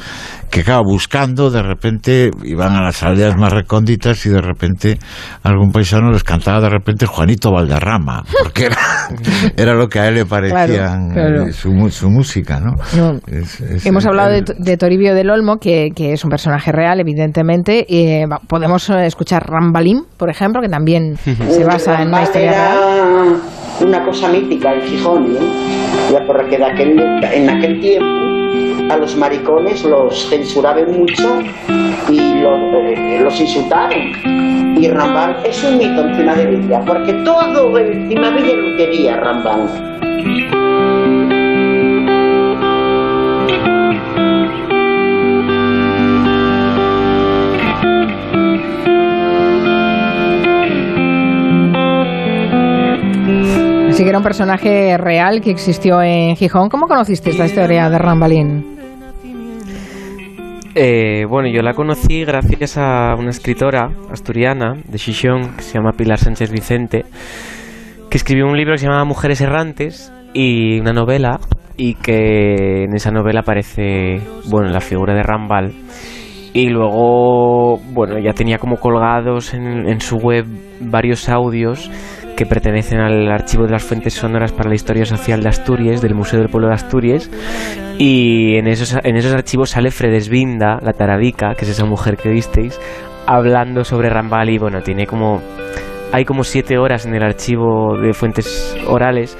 que claro, buscando, de repente iban a las aldeas más recónditas y de repente algún paisano les cantaba de repente Juanito Valderrama, porque era, era lo que a él le parecía Claro, claro. su, mu- su música, ¿no? No. Es- es- Hemos hablado de, de Toribio del Olmo, que, que es un personaje real, evidentemente. y, eh, podemos eh, escuchar Rambalín, por ejemplo, que también se basa en una historia real. Era una cosa mítica en Gijón. Ya de aquel, en aquel tiempo a los maricones los censuraban mucho y los, eh, insultaron. Y Rambal es un mito en Cimadevilla, porque todo en Cimadevilla lo quería Rambal. Así que era un personaje real que existió en Gijón. ¿Cómo conociste esta historia de Rambalín? Eh, bueno, yo la conocí gracias a una escritora asturiana de Xixón que se llama Pilar Sánchez Vicente, que escribió un libro que se llama Mujeres Errantes y una novela y que en esa novela aparece, bueno, la figura de Rambal. Y luego, bueno, ya tenía como colgados en su web varios audios que pertenecen al archivo de las fuentes sonoras para la historia social de Asturias, del Museo del Pueblo de Asturias, y en esos, en esos archivos sale Fredesvinda, la taradica, que es esa mujer que visteis, hablando sobre Rambal y bueno, tiene como... Hay como siete horas en el archivo de fuentes orales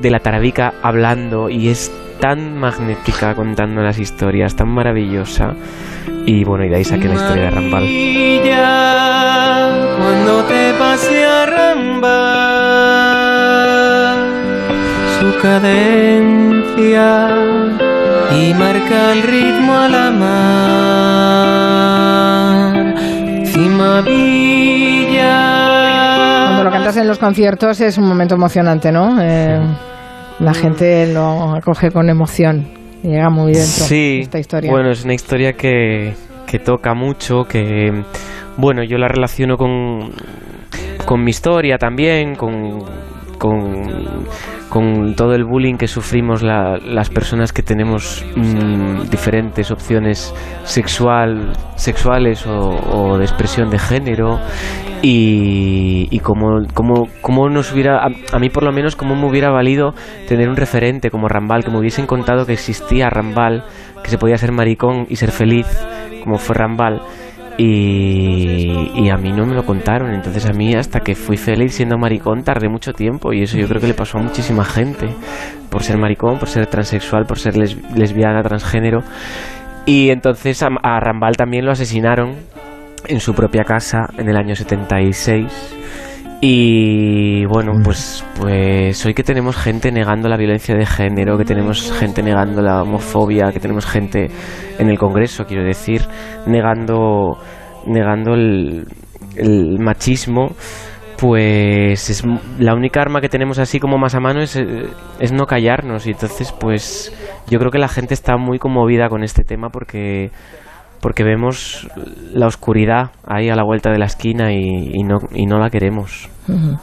de la taradica hablando y es tan magnética contando las historias, tan maravillosa. Y bueno, y de ahí saqué la historia de Rambal. Cuando te cadencia y marca el ritmo a la mar. Cimavilla. Cuando lo cantas en los conciertos es un momento emocionante, ¿no? Eh, la gente lo acoge con emoción. Llega muy dentro Sí, esta historia. bueno, es una historia que, que toca mucho, que, bueno, yo la relaciono con, con mi historia también, con, con, con todo el bullying que sufrimos la- las personas que tenemos mm, diferentes opciones sexual, sexuales o, o de expresión de género y, y como, como, como nos hubiera, a, a mí por lo menos, como me hubiera valido tener un referente como Rambal, que me hubiesen contado que existía Rambal, que se podía ser maricón y ser feliz, como fue Rambal. Y, a mí no me lo contaron, entonces a mí hasta que fui feliz siendo maricón tardé mucho tiempo y eso yo creo que le pasó a muchísima gente, por ser maricón, por ser transexual, por ser les- lesbiana, transgénero. Y entonces a, a Rambal también lo asesinaron en su propia casa en el año 76. Y bueno, pues, pues hoy que tenemos gente negando la violencia de género, que tenemos gente negando la homofobia, que tenemos gente en el Congreso, quiero decir, negando, negando el, el machismo, pues es la única arma que tenemos así como más a mano es, eh, es no callarnos. Y entonces, pues yo creo que la gente está muy conmovida con este tema porque porque vemos la oscuridad ahí a la vuelta de la esquina y, y no, y no la queremos. Ujú.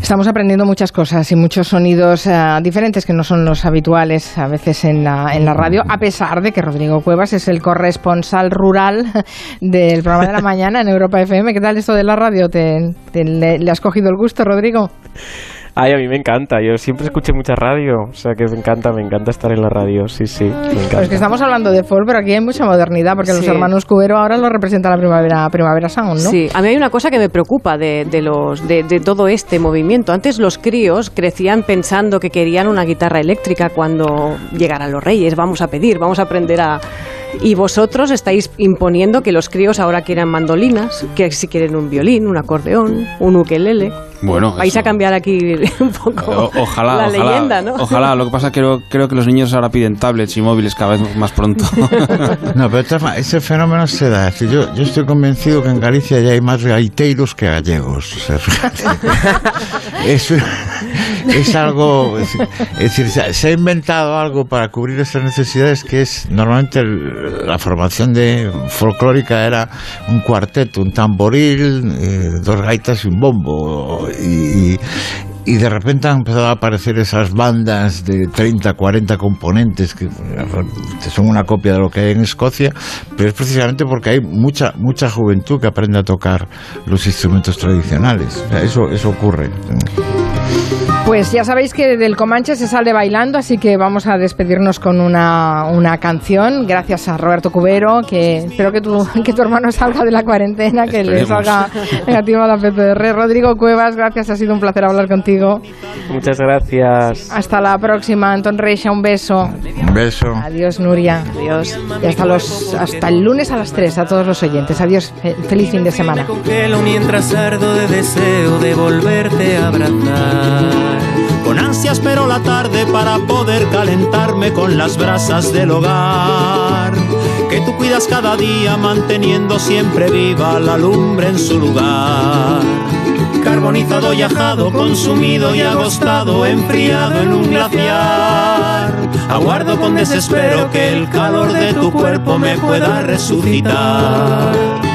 Estamos aprendiendo muchas cosas y muchos sonidos eh, diferentes que no son los habituales a veces en la, en la radio, a pesar de que Rodrigo Cuevas es el corresponsal rural del programa de la mañana en Europa FM. ¿Qué tal esto de la radio? ¿Te, te- le, le has cogido el gusto, Rodrigo? Ay, a mí me encanta. Yo siempre escuché mucha radio. O sea que me encanta, me encanta estar en la radio. Sí, sí, me encanta. Pues que estamos hablando de folk, pero aquí hay mucha modernidad, porque los hermanos Cubero ahora lo representa la primavera, primavera sound, ¿no? Sí, a mí hay una cosa que me preocupa de, de los, de, de todo este movimiento. Antes los críos crecían pensando que querían una guitarra eléctrica cuando llegaran los reyes. Vamos a pedir, vamos a aprender a... Y vosotros estáis imponiendo que los críos ahora quieran mandolinas, que si quieren un violín, un acordeón, un ukelele. Bueno, Vais a cambiar aquí un poco O- ojalá, la ojalá, leyenda, ¿no? ojalá. Lo que pasa es que creo, creo que los niños ahora piden tablets y móviles cada vez más pronto. No, pero ese fenómeno se da. Es decir, yo, yo estoy convencido que en Galicia ya hay más gaiteiros que gallegos. O sea, fíjate. es, es algo. Es, es decir, se ha- se ha inventado algo para cubrir estas necesidades que es. Normalmente el- la formación de folclórica era un cuarteto, un tamboril, eh, dos gaitas y un bombo. Y, de repente han empezado a aparecer esas bandas de 30, 40 componentes que son una copia de lo que hay en Escocia, pero es precisamente porque hay mucha mucha juventud que aprende a tocar los instrumentos tradicionales. Eso, eso ocurre. Pues ya sabéis que del Comanche se sale bailando, así que vamos a despedirnos con una, una canción. Gracias a Roberto Cubero, que espero que tu, que tu hermano salga de la cuarentena, que le Esperemos. salga negativo a la PPR. Rodrigo Cuevas, gracias, ha sido un placer hablar contigo. Muchas gracias. Hasta la próxima, Anton Reixa, un beso. Un beso. Adiós, Nuria. Adiós. Y hasta, los, hasta el lunes a las 3 a todos los oyentes. Adiós, fe- feliz fin de semana. Congelo mientras ardo de deseo de volverte a abrazar. Con ansia espero la tarde para poder calentarme con las brasas del hogar. Que tú cuidas cada día manteniendo siempre viva la lumbre en su lugar. Carbonizado y ajado, consumido y agostado, enfriado en un glaciar. Aguardo con desespero que el calor de tu cuerpo me pueda resucitar.